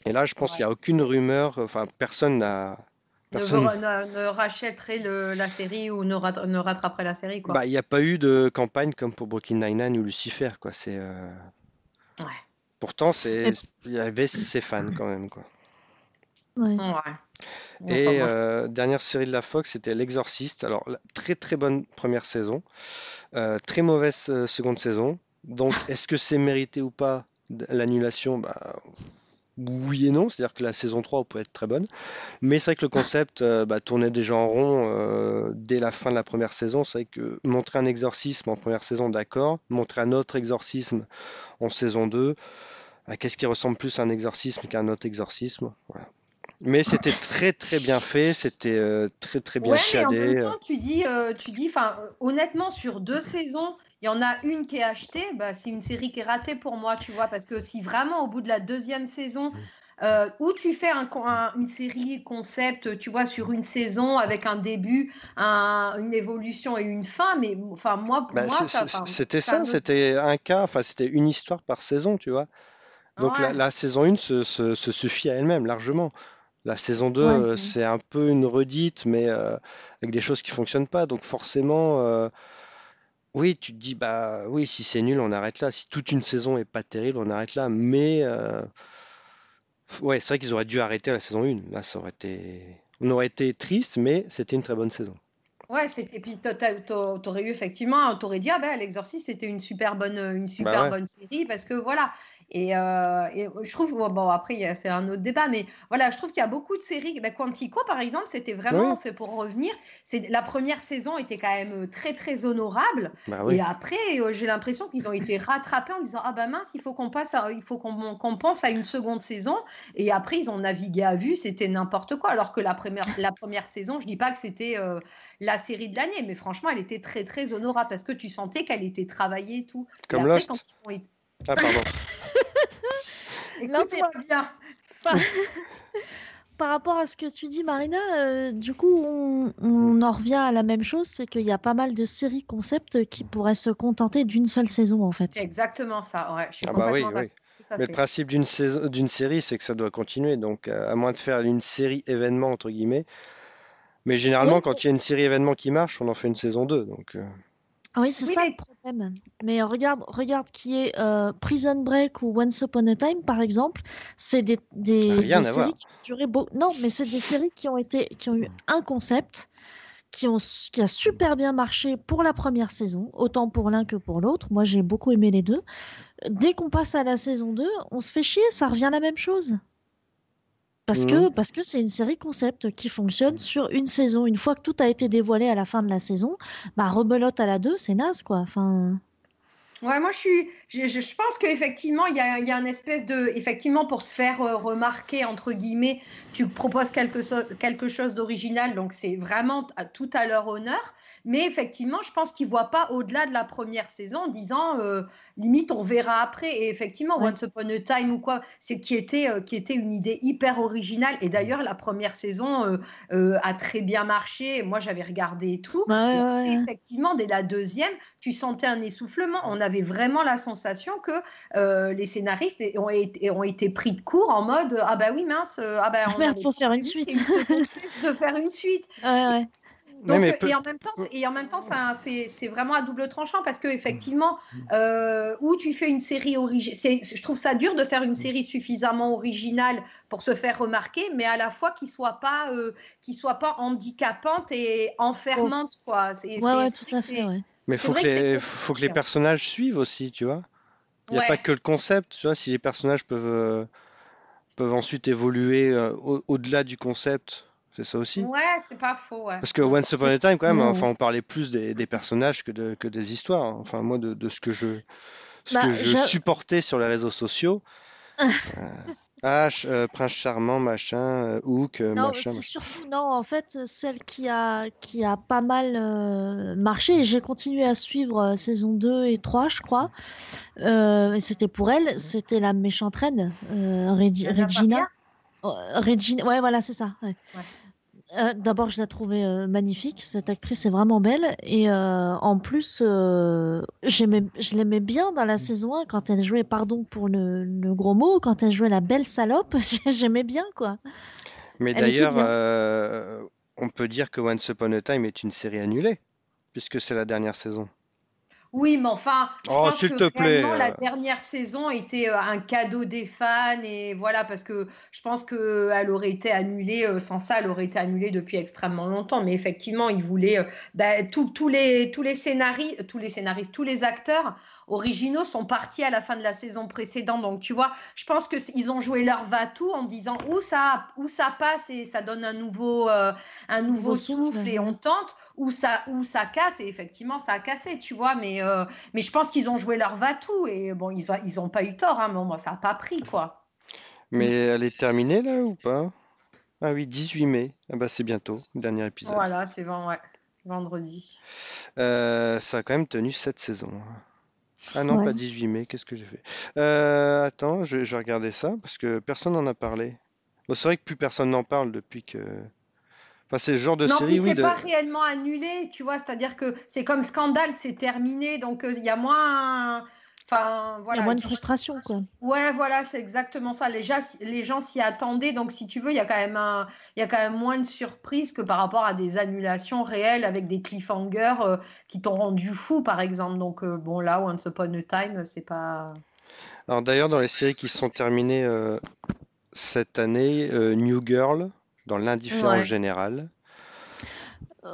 Et là, je pense qu'il n'y a aucune rumeur. Enfin, personne n'a. Ne, Personne... ne- ne rachèterait le- la série ou ne, rat- ne rattraperait la série. Bah, il n'y a pas eu de campagne comme pour Brooklyn Nine-Nine ou Lucifer. Quoi. C'est, euh, Ouais. Pourtant, c'est... Il y avait ses fans quand même. Quoi. Ouais. Ouais. Et Enfin, euh, dernière série de la Fox, c'était L'Exorciste. Alors, très très bonne première saison, euh, très mauvaise euh, seconde saison. Donc, (laughs) est-ce que c'est mérité ou pas l'annulation? Bah, oui et non, c'est-à-dire que la saison 3 peut être très bonne, mais c'est vrai que le concept euh, bah, tournait déjà en rond euh, dès la fin de la première saison. C'est vrai que montrer un exorcisme en première saison, d'accord, montrer un autre exorcisme en saison 2, bah, qu'est-ce qui ressemble plus à un exorcisme qu'à un autre exorcisme? Voilà. Mais c'était très très bien fait, c'était euh, très très bien Ouais, chiadé. mais en même temps, tu dis, euh, tu dis, enfin, euh, honnêtement, sur deux saisons, il y en a une qui est achetée, bah, c'est une série qui est ratée pour moi, tu vois, parce que si vraiment au bout de la deuxième saison, euh, où tu fais un con- un- une série concept, tu vois, sur une saison avec un début, un- une évolution et une fin, mais enfin moi, pour Bah, moi, c'était ça c'était un cas, enfin c'était une histoire par saison, tu vois. Donc la, saison 1 se, se- se suffit à elle-même largement. La saison 2, Ouais. euh, c'est un peu une redite, mais euh, avec des choses qui fonctionnent pas. Donc forcément, euh, oui, tu te dis, bah oui, si c'est nul, on arrête là. Si toute une saison est pas terrible, on arrête là. Mais euh, ouais, c'est vrai qu'ils auraient dû arrêter la saison 1. Là, ça aurait été... On aurait été triste, mais c'était une très bonne saison. Ouais, c'était puis t'aurais eu effectivement, t'aurais dit ah ben l'Exorciste c'était une super bonne une super Bah ouais. bonne série parce que voilà et, euh, et je trouve bon après c'est un autre débat mais voilà je trouve qu'il y a beaucoup de séries ben, Quantico par exemple c'était vraiment Oui. c'est pour revenir c'est la première saison était quand même très très honorable Bah oui. et après euh, j'ai l'impression qu'ils ont été rattrapés en disant ah bah mince il faut qu'on passe à- il faut qu'on qu'on pense à une seconde saison et après ils ont navigué à vue c'était n'importe quoi alors que la première la première saison je dis pas que c'était euh, la série de l'année, mais franchement, elle était très très honorable parce que tu sentais qu'elle était travaillée et tout. Et Comme après, Lost. quand ils sont- Ah, pardon. (laughs) Non, bien. Par... (laughs) par rapport à ce que tu dis, Marina, euh, du coup, on, on en revient à la même chose, c'est qu'il y a pas mal de séries concepts qui pourraient se contenter d'une seule saison, en fait. C'est exactement ça. Ouais, je suis Ah bah oui, oui. Mais le principe d'une saison, d'une série, c'est que ça doit continuer. Donc, euh, à moins de faire une série événement, entre guillemets. Mais généralement, Oui, quand il y a une série événement qui marche, on en fait une saison 2. Donc, euh, Oui, c'est Oui, ça mais- le problème. Mais regarde, regarde qui est euh, Prison Break ou Once Upon a Time, par exemple. C'est des, des, Rien des à voir. séries qui ont duré beau- Non, mais c'est des séries qui ont été, qui ont eu un concept, qui ont, qui a super bien marché pour la première saison, autant pour l'un que pour l'autre. Moi, j'ai beaucoup aimé les deux. Dès qu'on passe à la saison 2, on se fait chier, ça revient la même chose. Parce que parce que c'est une série concept qui fonctionne sur une saison. Une fois que tout a été dévoilé à la fin de la saison, bah rebelote à la 2, c'est naze quoi. Enfin, Ouais, moi je suis, je, je- pense qu'effectivement il y a, y a une espèce de, effectivement pour se faire euh, remarquer entre guillemets, tu proposes quelque, so- quelque chose d'original, donc c'est vraiment à- tout à leur honneur. Mais effectivement, je pense qu'ils voient pas au-delà de la première saison, en disant euh, limite on verra après. Et effectivement, Ouais. Once Upon a Time ou quoi, c'est qui était euh, qui était une idée hyper originale. Et d'ailleurs la première saison a très bien marché. Moi j'avais regardé et tout. Ouais, Et ouais, effectivement, dès la deuxième, tu sentais un essoufflement. On avait vraiment la sensation que euh, les scénaristes ont été, ont été pris de court en mode ah bah oui mince euh, ah bah on Merde, faut faire une suite. de faire une suite. (laughs) Ouais, ouais. Donc, mais euh, et en même temps, c'est- et en même temps, ça, c'est c'est vraiment à double tranchant parce que effectivement, euh, où tu fais une série originale, je trouve ça dur de faire une série suffisamment originale pour se faire remarquer, mais à la fois qui soit pas, euh, qui soit pas handicapante et enfermante, quoi. C'est- Ouais, tout à fait, ouais. Mais faut que les, faut que les personnages suivent aussi, tu vois. Il n'y a Ouais. pas que le concept, tu vois. Si les personnages peuvent, euh, peuvent ensuite évoluer euh, au- au-delà du concept, c'est ça aussi. Ouais, c'est pas faux. Ouais. Parce que Once Upon a Time, quand même, enfin, on parlait plus des, des personnages que, de, que des histoires. hein. Enfin, moi, de, de ce que je, ce Bah, que je supportais sur les réseaux sociaux. (laughs) euh, ah, euh, Prince Charmant, machin, euh, Hook, euh, Non, machin. c'est machin. surtout, non, en fait, celle qui a, qui a pas mal euh, marché, et j'ai continué à suivre euh, saison 2 et 3, je crois, euh, et c'était pour elle, c'était la méchante reine, euh, Regina. Euh, Regina, ouais, voilà, c'est ça. ouais. Ouais. Euh, D'abord, je la trouvais euh, magnifique, cette actrice est vraiment belle, et euh, en plus, j'aimais, je l'aimais bien dans la saison 1 quand elle jouait, pardon pour le, le gros mot, quand elle jouait la belle salope, (laughs) j'aimais bien, quoi. Mais d'ailleurs, on peut dire que Once Upon a Time est une série annulée, puisque c'est la dernière saison. Oui, mais enfin, je Oh, pense s'il que te plaît, la dernière saison était euh, un cadeau des fans et voilà parce que je pense que elle aurait été annulée euh, sans ça, elle aurait été annulée depuis extrêmement longtemps. Mais effectivement, ils voulaient bah, tous les tous les scénaristes, tous les scénaristes, tous les acteurs originaux sont partis à la fin de la saison précédente. Donc tu vois, je pense que ils ont joué leur va-tout en disant où ça où ça passe et ça donne un nouveau euh, un nouveau Nouveau souffle, souffle et on tente où ça où ça casse et effectivement ça a cassé, tu vois. Mais euh, mais je pense qu'ils ont joué leur va-tout et bon, ils ont, ils ont pas eu tort, hein, mais moi, ça n'a pas pris, quoi. Mais elle est terminée là ou pas? Ah oui, 18 mai. Ah bah c'est bientôt, dernier épisode. Voilà, c'est vend- ouais, vendredi. Euh, ça a quand même tenu 7 saisons. Ah non, Ouais. pas 18 mai, qu'est-ce que j'ai fait? Euh, attends, je, je vais regarder ça parce que personne n'en a parlé. Bon, c'est vrai que plus personne n'en parle depuis que. Enfin, c'est le genre de non, série, puis oui, c'est de... pas réellement annulé, tu vois, c'est-à-dire que c'est comme Scandale, c'est terminé, donc euh, il y a moins. Enfin, Il y voilà. a moins de frustration, quoi. Ouais, voilà, c'est exactement ça. Les gens, les gens s'y attendaient, donc si tu veux, il y a quand même un, il y a quand même moins de surprises que par rapport à des annulations réelles avec des cliffhangers euh, qui t'ont rendu fou, par exemple. Donc euh, bon, là, Once Upon a Time, c'est pas. Alors d'ailleurs, dans les séries qui se sont terminées euh, cette année, euh, New Girl, dans l'indifférence Ouais. générale.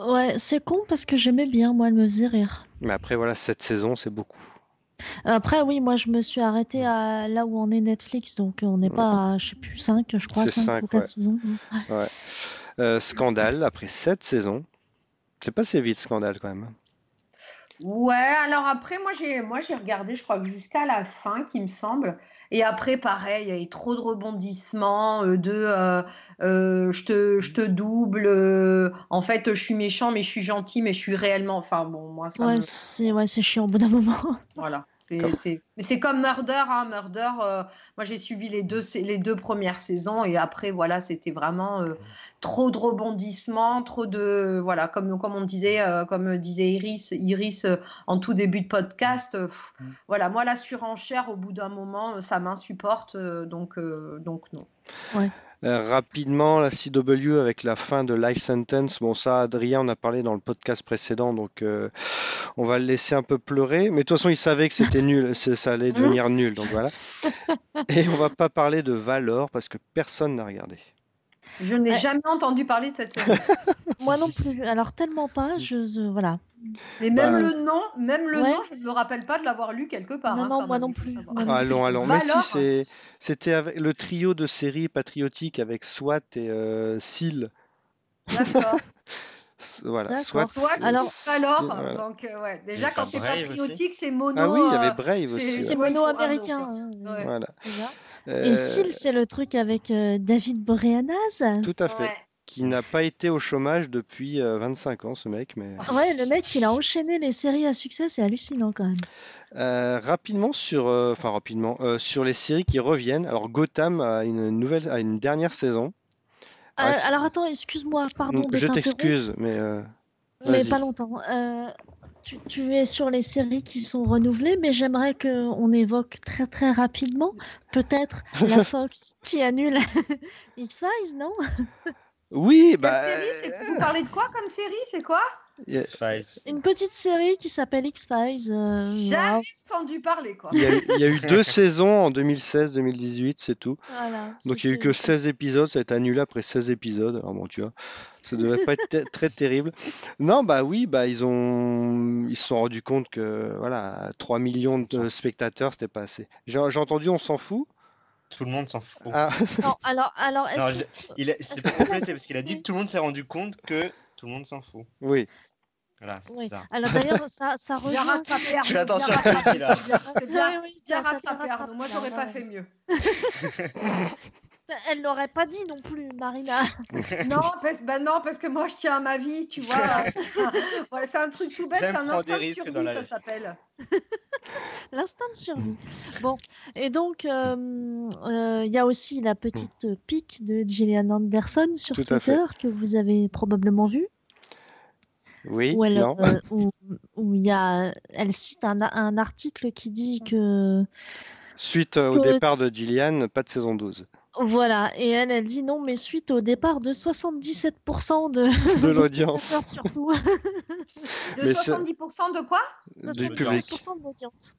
Ouais, c'est con parce que j'aimais bien, moi, elle me faisait rire. Mais après, voilà, cette saison, c'est beaucoup. Après, oui, moi, je me suis arrêtée à là où on est Netflix, donc on n'est pas à, je sais plus, 5, je crois, C'est 5 cinq, ou 4 ouais. saisons. Ouais. Euh, Scandale, après 7 saisons. C'est passé vite, Scandale, quand même. Ouais, alors après, moi j'ai moi j'ai regardé, je crois que jusqu'à la 5, il me semble. Et après, pareil, il y avait trop de rebondissements, euh, de euh, euh, je te, je te double, euh, en fait, je suis méchant, mais je suis gentil, mais je suis réellement. Enfin, bon, moi, ça Ouais, me. c'est ouais, c'est chiant au bout d'un moment. Voilà. C'est- Comme- c'est- Mais c'est comme Murder, hein, Murder. euh, moi, j'ai suivi les deux, sa- les deux premières saisons et après, voilà, c'était vraiment euh, trop de rebondissements, trop de, voilà, comme, comme on disait, euh, comme disait Iris, Iris euh, en tout début de podcast. euh, pff, Mm. Voilà, moi, la surenchère, au bout d'un moment, ça m'insupporte, euh, donc, euh, donc non. Euh, rapidement, la CW avec la fin de Life Sentence. Bon, ça, Adrien, on a parlé dans le podcast précédent, donc euh, on va le laisser un peu pleurer. Mais de toute façon, il savait que c'était nul, (laughs) ça allait devenir nul, donc voilà. (laughs) Et on va pas parler de Valor parce que personne n'a regardé. Je n'ai Ouais. jamais entendu parler de cette série. (laughs) Moi non plus. Alors, tellement pas, je, je- voilà. Mais même Bah. le nom, même le Ouais. nom, je ne me rappelle pas de l'avoir lu quelque part. Non, hein, non, moi non plus, moi non Allons, allons. Mais si, c'est, c'était avec le trio de séries patriotiques avec SWAT et euh, SEAL. D'accord. (laughs) Voilà. SWAT. Alors- c'est- alors, voilà. donc euh, ouais, déjà quand c'est Brave patriotique, c'est mono. Ah oui, il y euh, avait Brave c'est- aussi. C'est ouais, mono-américain. quoi. hein, Ouais. Voilà. Déjà. Euh, Et Seal, c'est le truc avec euh, David Boreanaz. tout à fait. Ouais. Qui n'a pas été au chômage depuis euh, 25 ans, ce mec, mais. Ouais, le mec, il a enchaîné les séries à succès, c'est hallucinant quand même. Euh, rapidement sur, euh, enfin rapidement euh, sur les séries qui reviennent. Alors Gotham a une nouvelle, a une dernière saison. Ah, Euh, alors attends, excuse-moi, pardon Je t'excuse, mais euh, mais pas longtemps. Euh, tu, tu es sur les séries qui sont renouvelées, mais j'aimerais qu'on évoque très très rapidement peut-être (laughs) la Fox qui annule (laughs) X-Files, non? oui, bah. série, c'est- Vous parlez de quoi comme série? C'est quoi? Une petite série qui s'appelle X-Files. euh, Jamais entendu parler quoi. il y a eu- il y a eu (laughs) deux saisons en 2016-2018, c'est tout. voilà, Donc il y a eu que 16 épisodes, ça a été annulé après 16 épisodes. Alors bon, tu vois, ça devait pas être ter- très terrible. Non, bah oui, bah ils ont ils se sont rendus compte que voilà, 3 millions de spectateurs, c'était pas assez. J'ai entendu, on s'en fout. Tout le monde s'en fout. Ah, Non, alors, alors est-ce que- je- il a- c'est pas complet, c'est parce qu'il a dit que tout le monde s'est rendu compte que tout le monde s'en fout. oui. Voilà, c'est Oui. ça. Alors (laughs) d'ailleurs, ça, ça Bien rejoint. rattrapé, Arnaud, Je fais attention à ce là. c'est bien, Oui, bien rattrapé. Moi, j'aurais pas fait mieux. Elle l'aurait pas dit non plus, Marina. (laughs) Non, parce, bah non, parce que moi, je tiens à ma vie, tu vois. (laughs) voilà, c'est un truc tout bête, c'est un instinct de survie, ça s'appelle. L'instinct de survie. Bon, et donc, euh, euh, il y a aussi la petite pique de Gillian Anderson sur Tout. Twitter que vous avez probablement vu, Oui, où elle, non. euh, où, où il y a, elle cite un, un article qui dit que, Suite euh, au que- départ de Gillian, pas de saison 12. Voilà, et elle, elle dit non, mais suite au départ de 77% de, De (laughs) l'audience. surtout. De Mais c'est- 70% de quoi? Public. 77% de l'audience.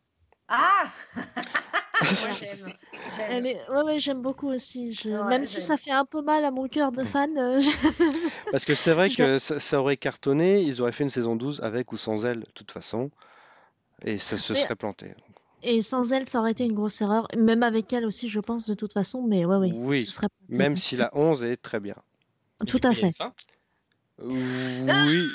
Ah (laughs) Moi, j'aime. Elle j'aime. est- Ouais, ouais, j'aime beaucoup aussi. Je- Ouais, Même si ça fait un peu mal à mon cœur de fan. euh, je- (laughs) Parce que c'est vrai Je (laughs) que ça, ça aurait cartonné, ils auraient fait une saison 12 avec ou sans elle, de toute façon, et ça se Mais- serait planté. Et sans elle, ça aurait été une grosse erreur. Même avec elle aussi, je pense, de toute façon. Mais ouais, ouais. Oui, ce serait Même si la 11 est très bien. Tout à fait. Oui,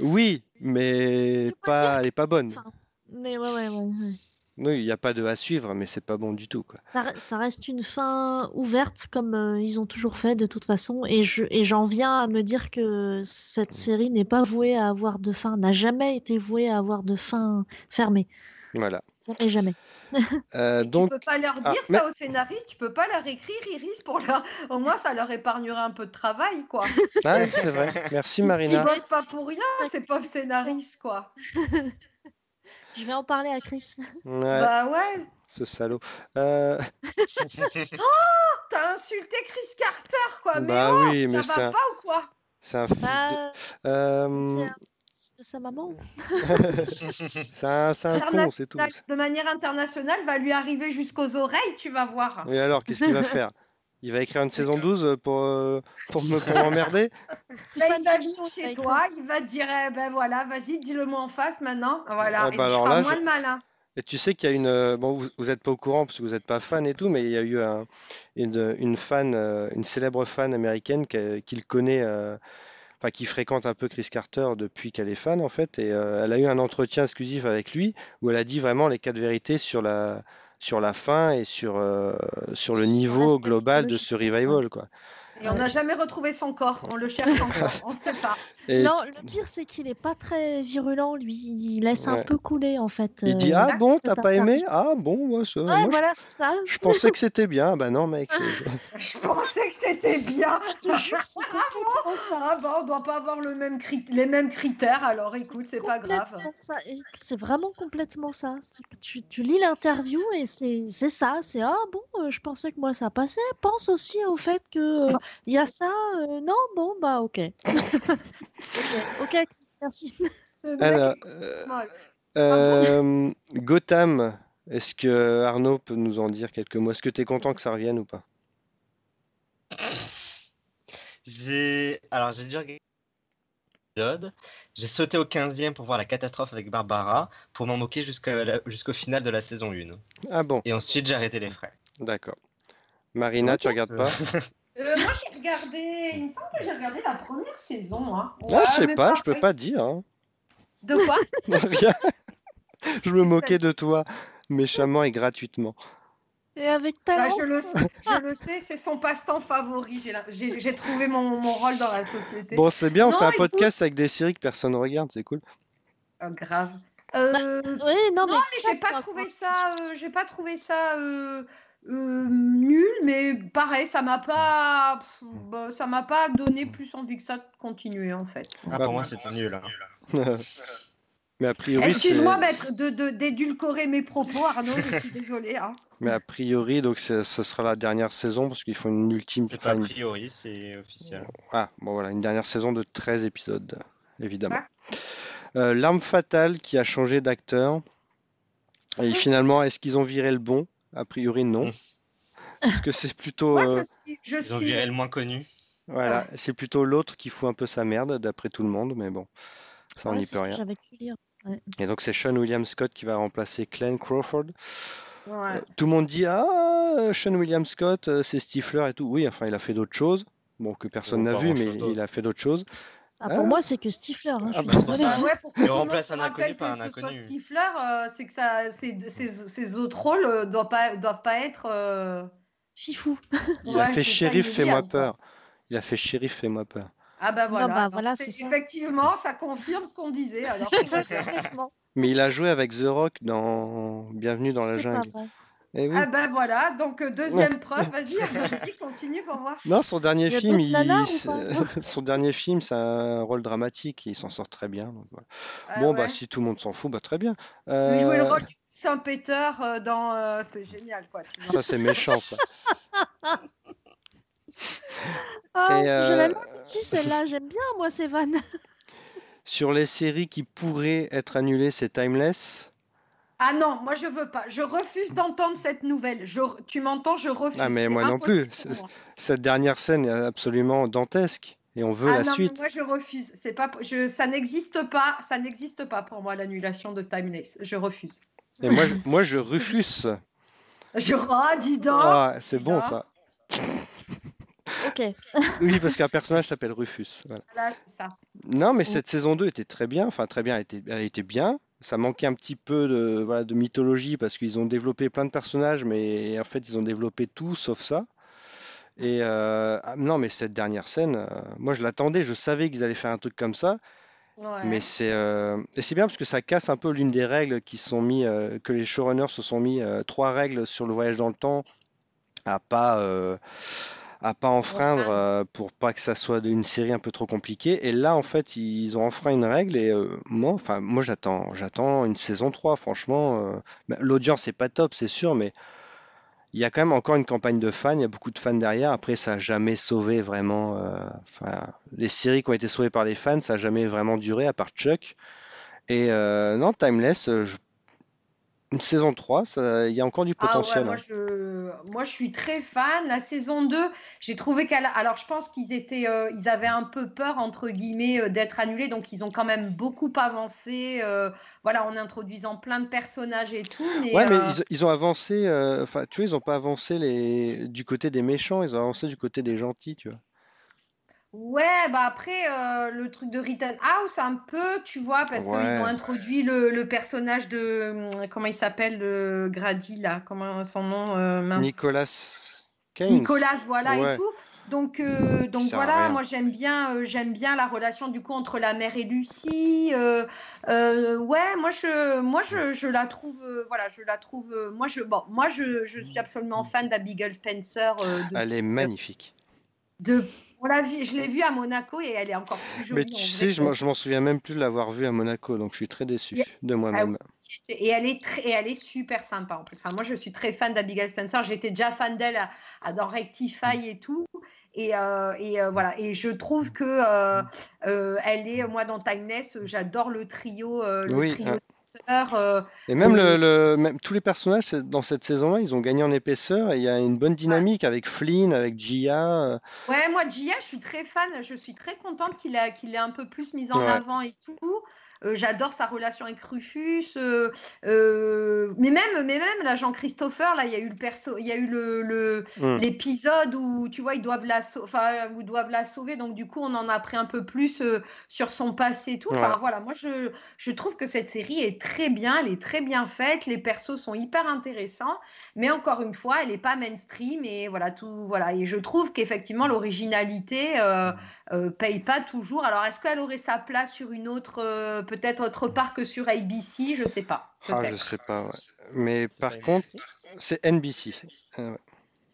oui, mais pas pas, elle est pas bonne. Enfin, Mais ouais, ouais, ouais. ouais. Oui, il n'y a pas de à suivre, mais c'est pas bon du tout, quoi. Ça, re- ça reste une fin ouverte comme euh, ils ont toujours fait de toute façon. Et je, et j'en viens à me dire que cette série n'est pas vouée à avoir de fin, n'a jamais été vouée à avoir de fin fermée. Voilà. Jamais, jamais. (laughs) Euh, Tu donc, peux pas leur Ah, dire mais- ça aux scénaristes, tu peux pas leur écrire Iris pour leur. Au moins, ça leur épargnera un peu de travail, quoi. ah, c'est vrai. Merci Ils Marina. bossent pas pour rien, ces pauvres scénaristes, quoi. (laughs) Je vais en parler à Chris. Ouais, Bah ouais. ce salaud. Euh, (laughs) T'as insulté Chris Carter, quoi. Mais Bah oh, oui, mais ça c'est va un- pas ou quoi? C'est un fils de... Bah, Euh, c'est un fils de sa maman. (laughs) c'est un, c'est un con, c'est tout. De manière internationale, va lui arriver jusqu'aux oreilles, tu vas voir. Et alors, qu'est-ce qu'il va faire? (laughs) Il va écrire une saison 12 pour, euh, pour me pour m'emmerder? (laughs) Là, il va venir chez toi, il va te dire, eh ben voilà, vas-y, dis-le moi en face maintenant. Voilà, Ah et bah tu alors feras là, moins je- le malin. Et tu sais qu'il y a une. euh, Bon, vous n'êtes pas au courant parce que vous n'êtes pas fan et tout, mais il y a eu un- une, une fan, euh, une célèbre fan américaine qui, qui le connaît, euh, enfin qui fréquente un peu Chris Carter depuis qu'elle est fan en fait. Et euh, elle a eu un entretien exclusif avec lui où elle a dit vraiment les quatre vérités sur la, sur la fin et sur, euh, sur le niveau global de ce revival, quoi. Et on n'a jamais retrouvé son corps, on le cherche encore, on ne sait pas. (laughs) Et Non, le pire, c'est qu'il est pas très virulent, lui. Il laisse un Ouais. peu couler, en fait. il dit euh, Ah bon, t'as pas aimé? Ah bon, moi, ça, Ouais, moi, je- voilà, c'est ça. je, pensais que c'était bien. Bah non, mec. (laughs) Je pensais que c'était bien. Je te jure, c'est complètement ça. Ah bah, on doit pas avoir le même cri- les mêmes critères, alors écoute, c'est pas grave. C'est vraiment complètement ça. Tu, tu lis l'interview et c'est ça. C'est ah bon, euh, je pensais que moi ça passait. Pense aussi au fait que euh, il y a ça. euh, non, bon, bah ok. (laughs) ok, merci. (laughs) Alors, euh. Euh, Gotham, est-ce que Arnaud peut nous en dire quelques mots? Est-ce que tu es content que ça revienne ou pas? J'ai alors j'ai déjà regardé l'épisode. J'ai sauté au 15e pour voir la catastrophe avec Barbara pour m'en moquer la- jusqu'au final de la saison 1. Ah bon, Et ensuite j'ai arrêté les frais. d'accord. Marina, tu regardes pas? (laughs) Euh, moi j'ai regardé, il me semble que j'ai regardé la première saison, moi. Ah, Ouais, je sais mais pas, je peux pas dire. hein. De quoi? (laughs) Rien. Je me moquais de toi méchamment et gratuitement. Et avec Bah, talent. je le sais, je le sais, c'est son passe-temps favori. J'ai J'ai j'ai trouvé mon, mon rôle dans la société. Bon, c'est bien, on Non, fait un écoute. podcast avec des séries que personne ne regarde, c'est cool. Oh, grave. Euh, Oui, non, mais, Non, mais j'ai toi, pas toi, trouvé ça, euh, j'ai pas trouvé ça euh, nul, mais pareil, ça m'a pas, pff, bah, ça m'a pas donné plus envie que ça de continuer en fait. Ah, Bah, pour moi c'était nul. hein. (laughs) Mais a priori, Excuse-moi d'être- de de- d'édulcorer mes propos, Arnaud, je suis désolée. hein. (laughs) Mais a priori, donc ce sera la dernière saison parce qu'ils font une ultime. C'est pas a priori, c'est officiel. Ah, bon voilà, une dernière saison de 13 épisodes, évidemment. Ouais. Euh, L'arme fatale qui a changé d'acteur. Et finalement, est-ce qu'ils ont viré le bon? A priori, non. Mm. Est-ce que c'est plutôt, Moi, euh, je suis, Ils le moins connu. voilà, c'est plutôt l'autre qui fout un peu sa merde, d'après tout le monde, mais bon, ça on n'y peut ce que rien. J'avais pu lire. Et donc c'est Sean William Scott qui va remplacer Glenn Crawford. Ouais. Euh, Tout le monde dit Ah, Sean William Scott, euh, c'est Stifler et tout. Oui, enfin, il a fait d'autres choses. Bon, que personne n'a vu, mais il a fait d'autres choses. Ah, pour Ah. moi, c'est que Stifler. hein, je Ah suis bah, désolée. Bah ouais, remplace un inconnu par que un ce soit inconnu. Stifler, euh, c'est que ça, ces, ces, ces autres rôles euh, doivent pas, doivent pas être. euh, Fifou. (laughs) Il ouais, a fait Shérif, fais-moi peur. Il a fait Shérif, fais-moi peur. Ah bah voilà. bah Donc, voilà, c'est- c'est ça. Effectivement, ça confirme ce qu'on disait. Alors. (laughs) Mais il a joué avec The Rock dans Bienvenue dans la C'est pas jungle. vrai. Eh oui. ah bah voilà. Donc euh, deuxième preuve. Vas-y, (laughs) vas-y, continue pour voir. Non, son dernier Il film, nanas (laughs) son dernier film, c'est un rôle dramatique. Il s'en sort très bien. donc voilà. Ah bon, ouais. bah si tout le monde s'en fout, bah très bien. Il jouait le Euh, rôle du Saint-Peter euh, dans. euh, c'est génial, quoi. Ça, c'est méchant, ça. (laughs) Je euh, l'aime aussi celle-là, j'aime bien moi ces vannes. Sur les séries qui pourraient être annulées, c'est Timeless. Ah non, moi je veux pas. Je refuse d'entendre cette nouvelle. Je... Tu m'entends, je refuse. Ah, mais moi non plus. moi. Cette dernière scène est absolument dantesque et on veut Ah la non, mais suite. moi je refuse. C'est pas, je, ça n'existe pas, ça n'existe pas pour moi l'annulation de Timeless. Je refuse. Et moi, je- moi, je refuse. (laughs) Je, ah, dis donc. Ah, c'est bon ça. Ok. (laughs) Oui, parce qu'un personnage s'appelle Rufus. voilà. Voilà, c'est ça. Non, mais Mm. cette saison 2 était très bien. Enfin, très bien, elle était, elle était bien. Ça manquait un petit peu de, voilà, de mythologie parce qu'ils ont développé plein de personnages, mais en fait, ils ont développé tout sauf ça. Et euh, ah, non, mais cette dernière scène, euh, moi, je l'attendais. Je savais qu'ils allaient faire un truc comme ça. Ouais. Mais c'est euh, et c'est bien parce que ça casse un peu l'une des règles qui sont mis que les showrunners se sont mis trois règles sur le voyage dans le temps à pas à pas enfreindre euh, pour pas que ça soit une série un peu trop compliquée et là en fait ils ont enfreint une règle et euh, moi enfin moi j'attends j'attends une saison 3 franchement euh, bah, l'audience est pas top c'est sûr mais il y a quand même encore une campagne de fans, il y a beaucoup de fans derrière. Après, ça n'a jamais sauvé vraiment. enfin, les séries qui ont été sauvées par les fans, ça n'a jamais vraiment duré, à part Chuck. Et non, Timeless, je- une saison 3, ça- il y a encore du Ah ouais, potentiel. moi, hein. je, moi je suis très fan. La saison 2, j'ai trouvé qu'elle. a- Alors je pense qu'ils étaient, euh, ils avaient un peu peur entre guillemets euh, d'être annulés, donc ils ont quand même beaucoup avancé. euh, voilà, en introduisant plein de personnages et tout. Mais, Ouais, mais ils, ils ont avancé. Enfin, tu vois, ils n'ont pas avancé les... du côté des méchants, ils ont avancé du côté des gentils, tu vois. Ouais, bah après, euh, le truc de Rittenhouse, un peu, tu vois, parce qu'ils Ouais. ont introduit le, le personnage de. hum, Comment il s'appelle, le Grady, là Comment son nom euh, mince. Nicolas Cage. Nicolas, voilà, Ouais. et tout. Donc, euh, donc voilà, moi j'aime bien, euh, j'aime bien la relation du coup entre la mère et Lucie. euh, ouais, moi je, moi je, je la trouve, voilà, je la trouve. moi je, bon, moi je, je suis absolument fan d'Abigail Spencer. de- Elle est magnifique. de, on l'a vu, je l'ai vue à Monaco et elle est encore plus jolie. Mais tu sais, je je m'en souviens même plus de l'avoir vue à Monaco, donc je suis très déçu de moi-même. Et elle est très, et elle est super sympa en plus. Enfin, moi, je suis très fan d'Abigail Spencer. J'étais déjà fan d'elle à, à- dans Rectify et tout. Et, euh, et euh, voilà. Et je trouve que euh, elle est, moi, dans Timeless, j'adore le trio, le Oui, trio ouais. Euh, Et même, le, le- même tous les personnages dans cette saison-là, ils ont gagné en épaisseur et il y a une bonne dynamique avec Flynn, avec Gia. euh, Ouais, moi, Gia, je suis très fan. Je suis très contente qu'il ait un peu plus mis en Ouais. avant et tout. Euh, J'adore sa relation avec Rufus. euh, euh, mais même, mais même là, Jean-Christopher, là, il y a eu le perso, il y a eu le, hmm. l'épisode où tu vois ils doivent la, enfin, doivent la sauver. Donc du coup, on en a appris un peu plus sur son passé et tout. Enfin Ouais. voilà, moi je, je trouve que cette série est très bien, elle est très bien faite. Les persos sont hyper intéressants, mais encore une fois, elle n'est pas mainstream et voilà tout. Voilà, et je trouve qu'effectivement l'originalité euh, euh, paye pas toujours. Alors est-ce qu'elle aurait sa place sur une autre, euh, peut-être autre part que sur ABC Je sais pas. Ah, je peut-être. sais pas, ouais. Mais par contre, c'est NBC. Euh, ouais.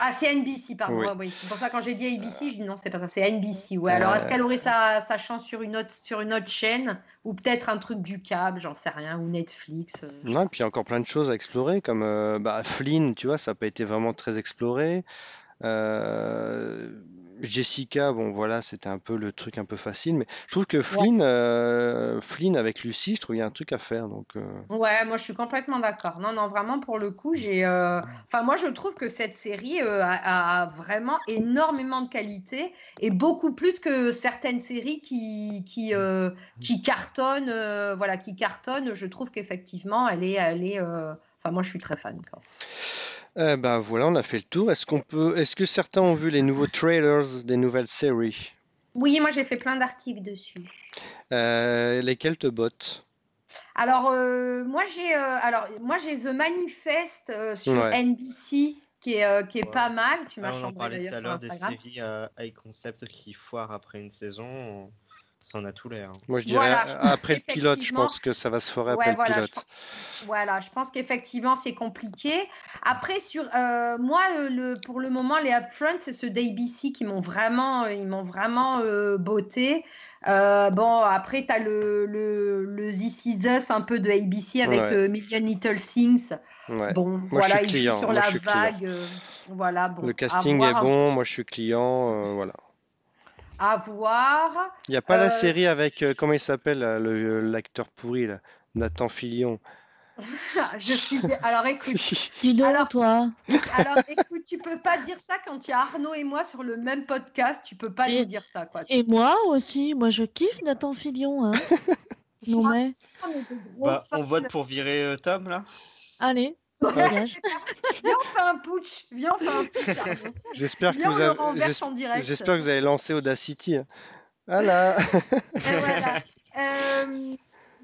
Ah, c'est NBC, pardon. Oui. Ouais, oui. C'est pour ça quand j'ai dit ABC, je dis non, c'est pas ça, c'est NBC. Ouais. Alors, est-ce qu'elle aurait sa, sa chance sur une autre, sur une autre chaîne ou peut-être un truc du câble, j'en sais rien, ou Netflix. euh. Non, et puis il y a encore plein de choses à explorer, comme euh, bah, Flynn, tu vois, ça n'a pas été vraiment très exploré. Euh, Jessica, bon voilà, c'était un peu le truc un peu facile, mais je trouve que Flynn, euh, Flynn avec Lucie, je trouve qu'il y a un truc à faire. Donc, euh, Ouais, moi je suis complètement d'accord. Non, non, vraiment pour le coup, j'ai. euh, Enfin, moi je trouve que cette série a, a vraiment énormément de qualité et beaucoup plus que certaines séries qui qui euh, qui cartonnent. voilà, qui cartonnent. Je trouve qu'effectivement, elle est, elle est. Enfin, moi je suis très fan. Eh ben voilà, on a fait le tour. Est-ce qu'on peut, est-ce que certains ont vu les nouveaux trailers des nouvelles séries? Oui, moi j'ai fait plein d'articles dessus. Euh, lesquels te bottent? Alors, euh, moi, j'ai euh, alors moi j'ai The Manifest euh, sur Ouais. NBC qui est, euh, qui est Ouais. pas mal. Tu Ah, m'as on en chambré parlait tout d'ailleurs à sur l'heure des Instagram. séries euh, high concept qui foirent après une saison. Ça en a tout l'air. Moi, je dirais Voilà, je après le pilote, je pense que ça va se Ouais, après le voilà, pilote. Voilà, je pense qu'effectivement c'est compliqué. Après, sur euh, moi, euh, le, pour le moment, les upfronts, c'est ceux d'ABC qui m'ont vraiment, euh, ils m'ont vraiment euh, botté. Euh, bon, après, tu as le, le, le This Is Us un peu de ABC avec Ouais. euh, Million Little Things. Ouais. Bon, Moi, je voilà, suis il sur moi, la vague. euh, voilà, bon. Le casting est bon, moi je suis client, euh, voilà. À voir. Il n'y a pas la Euh, série avec, euh, comment il s'appelle, le- l'acteur pourri, là, Nathan Fillion. (laughs) Je suis. Alors écoute, (laughs) Dis donc, Alors- toi? alors écoute, tu peux pas dire ça quand il y a Arnaud et moi sur le même podcast. Tu peux pas Et- nous dire ça, quoi. Et moi aussi, moi je kiffe Nathan Filion. Hein. (laughs) non mais, gros Bah, on vote pour virer euh, Tom là? Allez, dégage. Viens, on fait un putsch. Viens, on fait un putsch. J'espère que vous avez, renverse j'es- en direct. j'espère que vous avez lancé Audacity. hein. Voilà. Et voilà. (laughs)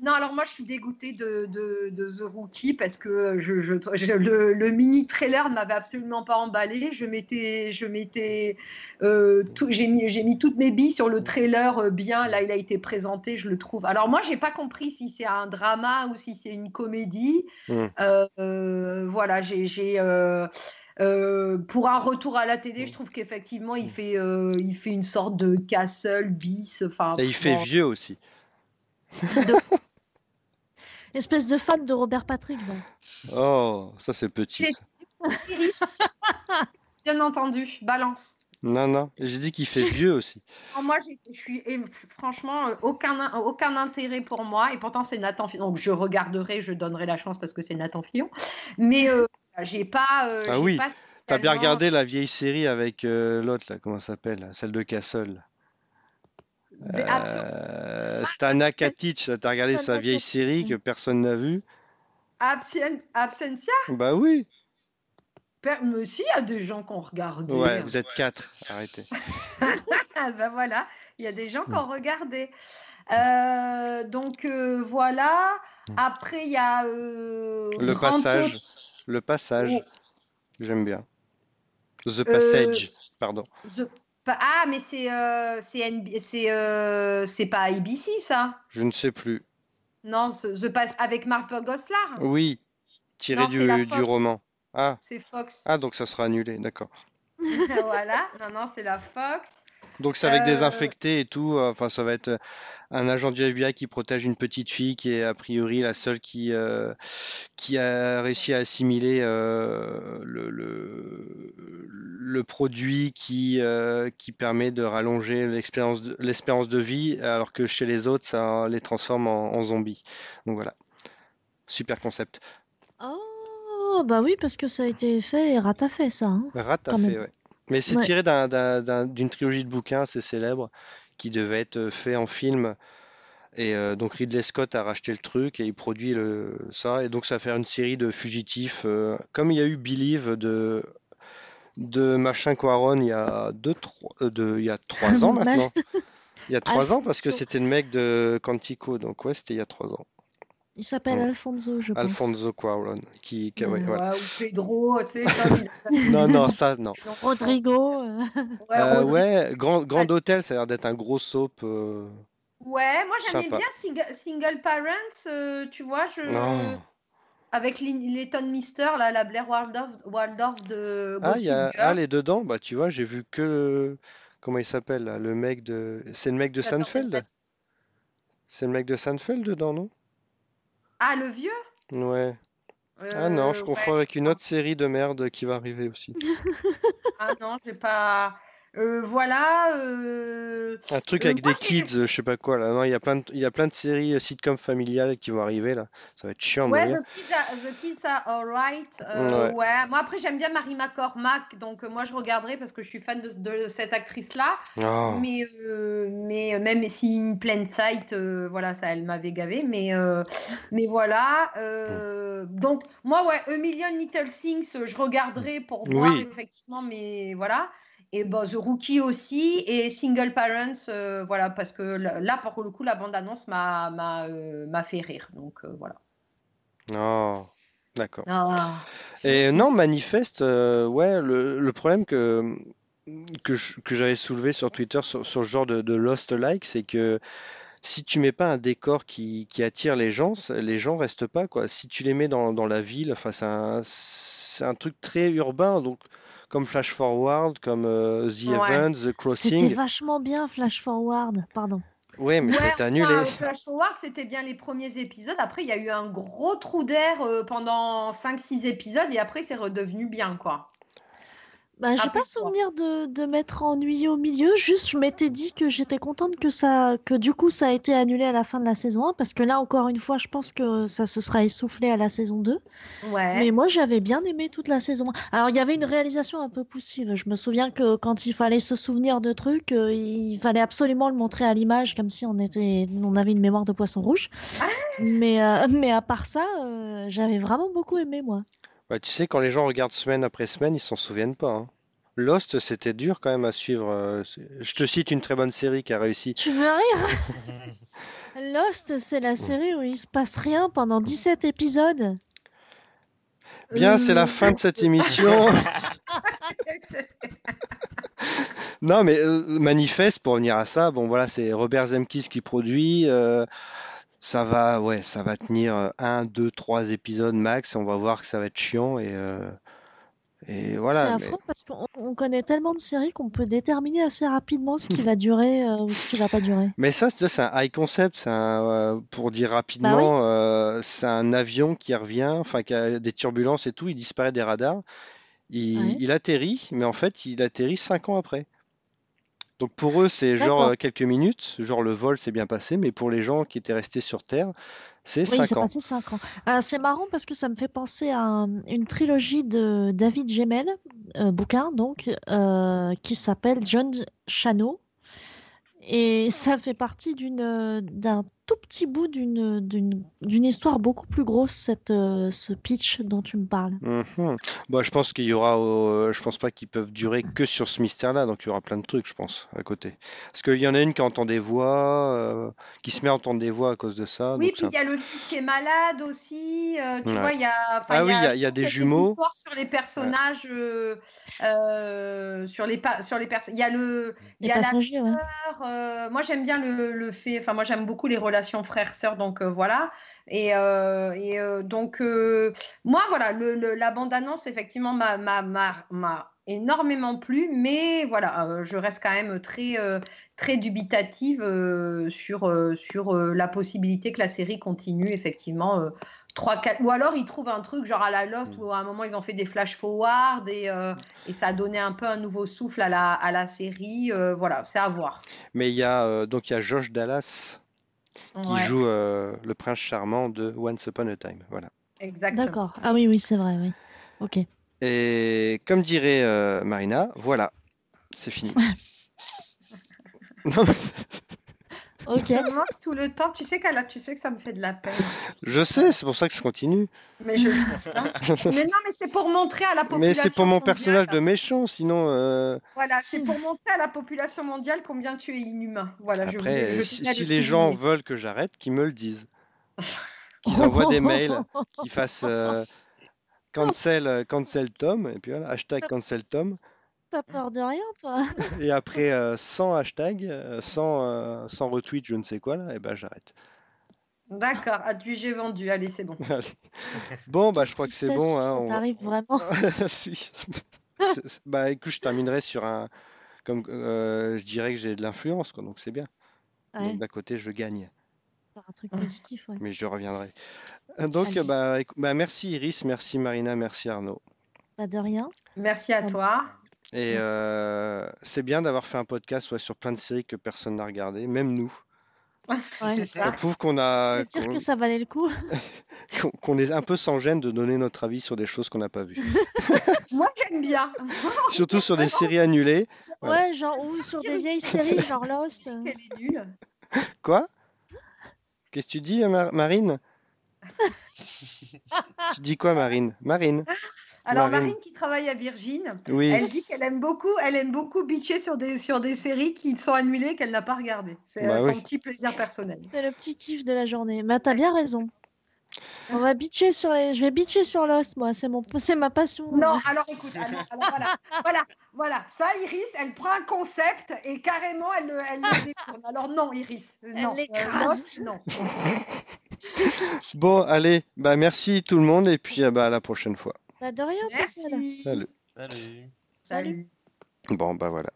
Non, alors moi je suis dégoûtée de, de, de The Rookie parce que je, je- je- le, le mini trailer ne m'avait absolument pas emballé. Je m'étais, je m'étais, euh, j'ai mis, j'ai mis toutes mes billes sur le trailer euh, bien. Là, il a été présenté, je le trouve. Alors moi, j'ai pas compris si c'est un drama ou si c'est une comédie. Mm. Euh, euh, voilà, j'ai, euh, pour un retour à la télé, je trouve qu'effectivement, il fait, euh, il fait une sorte de castle bis. Enfin, Et il fait vieux aussi. (laughs) Espèce de fan de Robert Patrick. donc. Oh, ça c'est petit. (laughs) Bien entendu, balance. Non, non. J'ai dit qu'il fait vieux aussi. (laughs) Moi, je suis et franchement euh, aucun aucun intérêt pour moi et pourtant c'est Nathan Fillon. Donc je regarderai, je donnerai la chance parce que c'est Nathan Fillon. Mais euh, j'ai pas. euh, Ah oui, pas T'as bien regardé la vieille série avec euh, l'autre, là, comment ça s'appelle? Celle de Castle. Euh, Stana Katic, t'as regardé sa vieille série que oui. personne n'a vue? absen- absentia? Bah oui. Mais si, il y a des gens qui ont regardé. Ouais, vous êtes quatre. Arrêtez. (laughs) Ben voilà, il y a des gens qui Mm. ont regardé. Euh, donc euh, voilà. Après, il y a euh, Le passage. Le passage, Oh. j'aime bien. The Passage, pardon. The- Ah, mais c'est euh, c'est euh, pas ABC ça Je ne sais plus. Non, The, Pass avec Mark Goslar. Oui, tiré Non, du, du roman. Ah, C'est Fox. ah, donc ça sera annulé, d'accord. (laughs) voilà. Non, non, c'est la Fox. Donc c'est avec des Euh, infectés et tout. euh, Enfin, ça va être euh, un agent du FBI qui protège une petite fille qui est a priori la seule qui, euh, qui a réussi à assimiler euh, le, le, le produit qui, euh, qui permet de rallonger de, l'espérance de vie, alors que chez les autres, ça les transforme en, en zombies. Donc voilà. Super concept. Oh, bah oui, parce que ça a été fait et ratafait ça. hein. Rat a Quand fait, même. ouais. Mais c'est Ouais. tiré d'un- d'un- d'un- d'une trilogie de bouquins assez célèbre qui devait être euh, fait en film. Et euh, donc Ridley Scott a racheté le truc et il produit le, ça. Et donc ça va faire une série de fugitifs. euh, comme il y a eu Believe de, de machin Quaron il y a deux, trois, euh, de, il y a trois (laughs) ans maintenant. Il y a trois ans parce que Alfonso. c'était le mec de Quantico. Donc ouais, c'était il y a trois ans. Il s'appelle. Alfonso, je pense. Alfonso Cuarón. Qui, qui- ouais, voilà. Ouais, ou Pedro, tu sais. (laughs) Non, non, ça, non. Rodrigo. euh, Ouais, Euh, Rodrigo. ouais, Grand, Grand Hôtel, ça a l'air d'être un gros soap. euh, Ouais, moi j'aimais bien Single, Single Parents, euh, tu vois, je... Non. Avec Leighton Mister, là, la Blair Waldorf, Waldorf de Ah, il y a Girl. ah, les dedans, bah tu vois, j'ai vu que le... Comment il s'appelle là, le mec de... C'est le mec de Seinfeld? C'est le mec de Seinfeld dedans, non? Ah, le vieux? Ouais. Ah non, je Euh, confonds ouais, avec une autre série de merde qui va arriver aussi. (laughs) Ah non, j'ai pas... Euh, voilà. euh, Un truc Euh, avec des kids, je sais pas quoi là. Non, il y a plein de... il y a plein de séries sitcom familiales qui vont arriver là. Ça va être chiant Ouais, the kids, are, the kids are alright. Euh, Ouais. ouais. Moi, après, j'aime bien Marie McCormack, donc moi, je regarderai parce que je suis fan de, de cette actrice-là. Oh. Mais, euh, mais euh, même si une pleine sight, voilà, ça, elle m'avait gavé. Mais, mais voilà. euh, donc, moi, ouais, A Million Little Things, je regarderai pour voir Oui. effectivement, mais voilà. Et bah, The Rookie aussi, et Single Parents, euh, voilà, parce que là, pour le coup, la bande-annonce m'a m'a, euh, m'a fait rire. Donc, euh, voilà. Oh. D'accord. Ah. Et non, Manifeste, ouais, le, le problème que, que, je- que j'avais soulevé sur Twitter sur, sur ce genre de, de Lost Like, c'est que si tu mets pas un décor qui, qui attire les gens, les gens restent pas, quoi. Si tu les mets dans, dans la ville, enfin, c'est un, c'est un truc très urbain, donc comme Flash Forward, comme euh, The Ouais. Event, The C'était Crossing. vachement bien, Flash Forward. Pardon. Ouais, mais Ouais, enfin, annulé. Flash Forward, c'était bien les premiers épisodes. Après, il y a eu un gros trou d'air euh, pendant 5-6 épisodes et après, c'est redevenu bien, quoi. Bah, j'ai Un pas souvenir de, de m'être ennuyée au milieu, juste je m'étais dit que j'étais contente que ça que du coup ça a été annulé à la fin de la saison 1 parce que là encore une fois je pense que ça se sera essoufflé à la saison 2. Ouais. Mais moi j'avais bien aimé toute la saison 1. Alors il y avait une réalisation un peu poussive. Je me souviens que quand il fallait se souvenir de trucs, euh, il fallait absolument le montrer à l'image comme si on était on avait une mémoire de poisson rouge. Ah Mais euh, mais à part ça, euh, j'avais vraiment beaucoup aimé moi. Bah, tu sais, quand les gens regardent semaine après semaine, ils s'en souviennent pas. hein. Lost, c'était dur quand même à suivre. euh, c'est- Je te cite une très bonne série qui a réussi. Tu veux rire? (laughs) (laughs) Lost, c'est la série où il se passe rien pendant 17 épisodes. Bien, c'est la Hum. fin de cette émission. (laughs) Non, mais euh, manifeste pour revenir à ça. Bon, voilà, c'est Robert Zemkis qui produit. euh, ça va, ouais, ça va tenir euh, un, deux, trois épisodes max. On va voir que ça va être chiant et euh, et C'est voilà. mais- affreux parce qu'on on connaît tellement de séries qu'on peut déterminer assez rapidement ce qui (laughs) va durer euh, ou ce qui va pas durer. Mais ça, c'est c'est un high concept. C'est un, euh, pour dire rapidement, euh, c'est un avion qui revient, enfin qui a des turbulences et tout. Il disparaît des radars. Il, Ouais. il atterrit, mais en fait, il atterrit cinq ans après. Donc pour eux, c'est genre euh, quelques minutes. Genre le vol s'est bien passé, mais pour les gens qui étaient restés sur Terre, c'est Oui, il cinq s'est ans. passé 5 ans. Ah, c'est marrant parce que ça me fait penser à un- une trilogie de David Gemmell, euh, bouquin donc, euh, qui s'appelle John Chano. Et ça fait partie d'une, euh, d'un tout petit bout d'une, d'une, d'une histoire beaucoup plus grosse, cette, euh, ce pitch dont tu me parles. Bon, je pense qu'il y aura, euh, je pense pas qu'ils peuvent durer que sur ce mystère-là, donc il y aura plein de trucs, je pense, à côté. Parce qu'il y en a une qui entend des voix, euh, qui se met à entendre des voix à cause de ça. Oui, donc puis il y a le fils qui est malade aussi. euh, tu Ouais. vois, il y a. enfin, Ah oui, il y a- y a des jumeaux. histoires sur les personnages. euh, euh, sur les sur les personnes. Il y a le. Il y a la ouais. sœur, euh, moi j'aime bien le, le fait. Enfin, moi j'aime beaucoup les relations frères-sœurs, donc euh, voilà. Et, euh, et euh, donc, moi, voilà, le, le- la bande-annonce, effectivement, m'a, m'a, m'a- m'a énormément plu, mais voilà, je reste quand même très, très dubitative sur, sur la possibilité que la série continue, effectivement. euh, 3, 4, ou alors ils trouvent un truc genre à la Loft où à un moment ils ont fait des flash forward et, euh, et ça a donné un peu un nouveau souffle à la, à la série. euh, voilà, c'est à voir. Mais il y a euh, donc il y a Josh Dallas qui Ouais, joue euh, le prince charmant de Once Upon a Time. Voilà. exactement. D'accord. Ah oui, oui, c'est vrai, oui. Ok. Et comme dirait euh, Marina, voilà, c'est fini. (laughs) Non, mais Ok. Manque tout le temps. Tu sais, qu'elle, tu sais que ça me fait de la peine. je sais, c'est pour ça que je continue. Mais, je, (laughs) mais non, mais c'est pour montrer à la population. Mais c'est pour mon mondiale- personnage de méchant, sinon. euh, Voilà, c'est pour montrer à la population mondiale combien tu es inhumain. Voilà, je Après, voulais- je si, si le les gens veulent que j'arrête, qu'ils me le disent. (laughs) Qu'ils envoient des mails, (laughs) qu'ils fassent euh, cancel, euh, cancel Tom, et puis voilà, hashtag cancel Tom. T'as peur de rien, toi? Et après euh, 100 hashtags, euh, 100, euh, 100 retweets, je ne sais quoi, là, et ben j'arrête. D'accord, adjugé vendu. Allez, c'est bon. (laughs) Allez. Bon, bah je crois que c'est bon. hein, ça on t'arrive vraiment. (laughs) Bah écoute, je terminerai sur un. Comme euh, je dirais que j'ai de l'influence, quoi, donc c'est bien. Ouais, Donc d'un côté, je gagne, un truc positif, ouais. mais je reviendrai. Euh, Donc, bah, bah, merci Iris, merci Marina, merci Arnaud. Pas de rien. Merci à toi. Et Merci. euh, c'est bien d'avoir fait un podcast ouais, sur plein de séries que personne n'a regardé, même nous. Ouais. Ça ça. prouve qu'on a C'est dire que ça valait le coup. (laughs) qu'on- est un peu sans gêne de donner notre avis sur des choses qu'on n'a pas vues. (laughs) Moi, j'aime bien. (laughs) Surtout sur des séries annulées. Voilà. Ouais, genre, ou sur des vieilles séries, genre Lost. Elle est nulle. Quoi? Qu'est-ce que tu dis, Mar- Marine? Tu dis quoi, Marine? Marine? Alors, Marine. Marine, qui travaille à Virgin, Oui. elle dit qu'elle aime beaucoup, elle aime beaucoup bitcher sur des, sur des séries qui sont annulées qu'elle n'a pas regardées. C'est Bah euh, oui. son petit plaisir personnel. C'est le petit kiff de la journée. Mais t'as bien raison. On va bitcher sur les... Je vais bitcher sur Lost, moi. C'est mon... c'est ma passion. Non, alors écoute, alors, alors, voilà, voilà, voilà. Ça, Iris, elle prend un concept et carrément, elle, le- elle le détourne. Alors non, Iris, non. l'écrase. Lost, non. (laughs) Bon, allez, bah merci tout le monde et puis euh, bah, à la prochaine fois. Bah, de rien. Merci. Salut. Salut. Salut. Salut. Bon, bah voilà.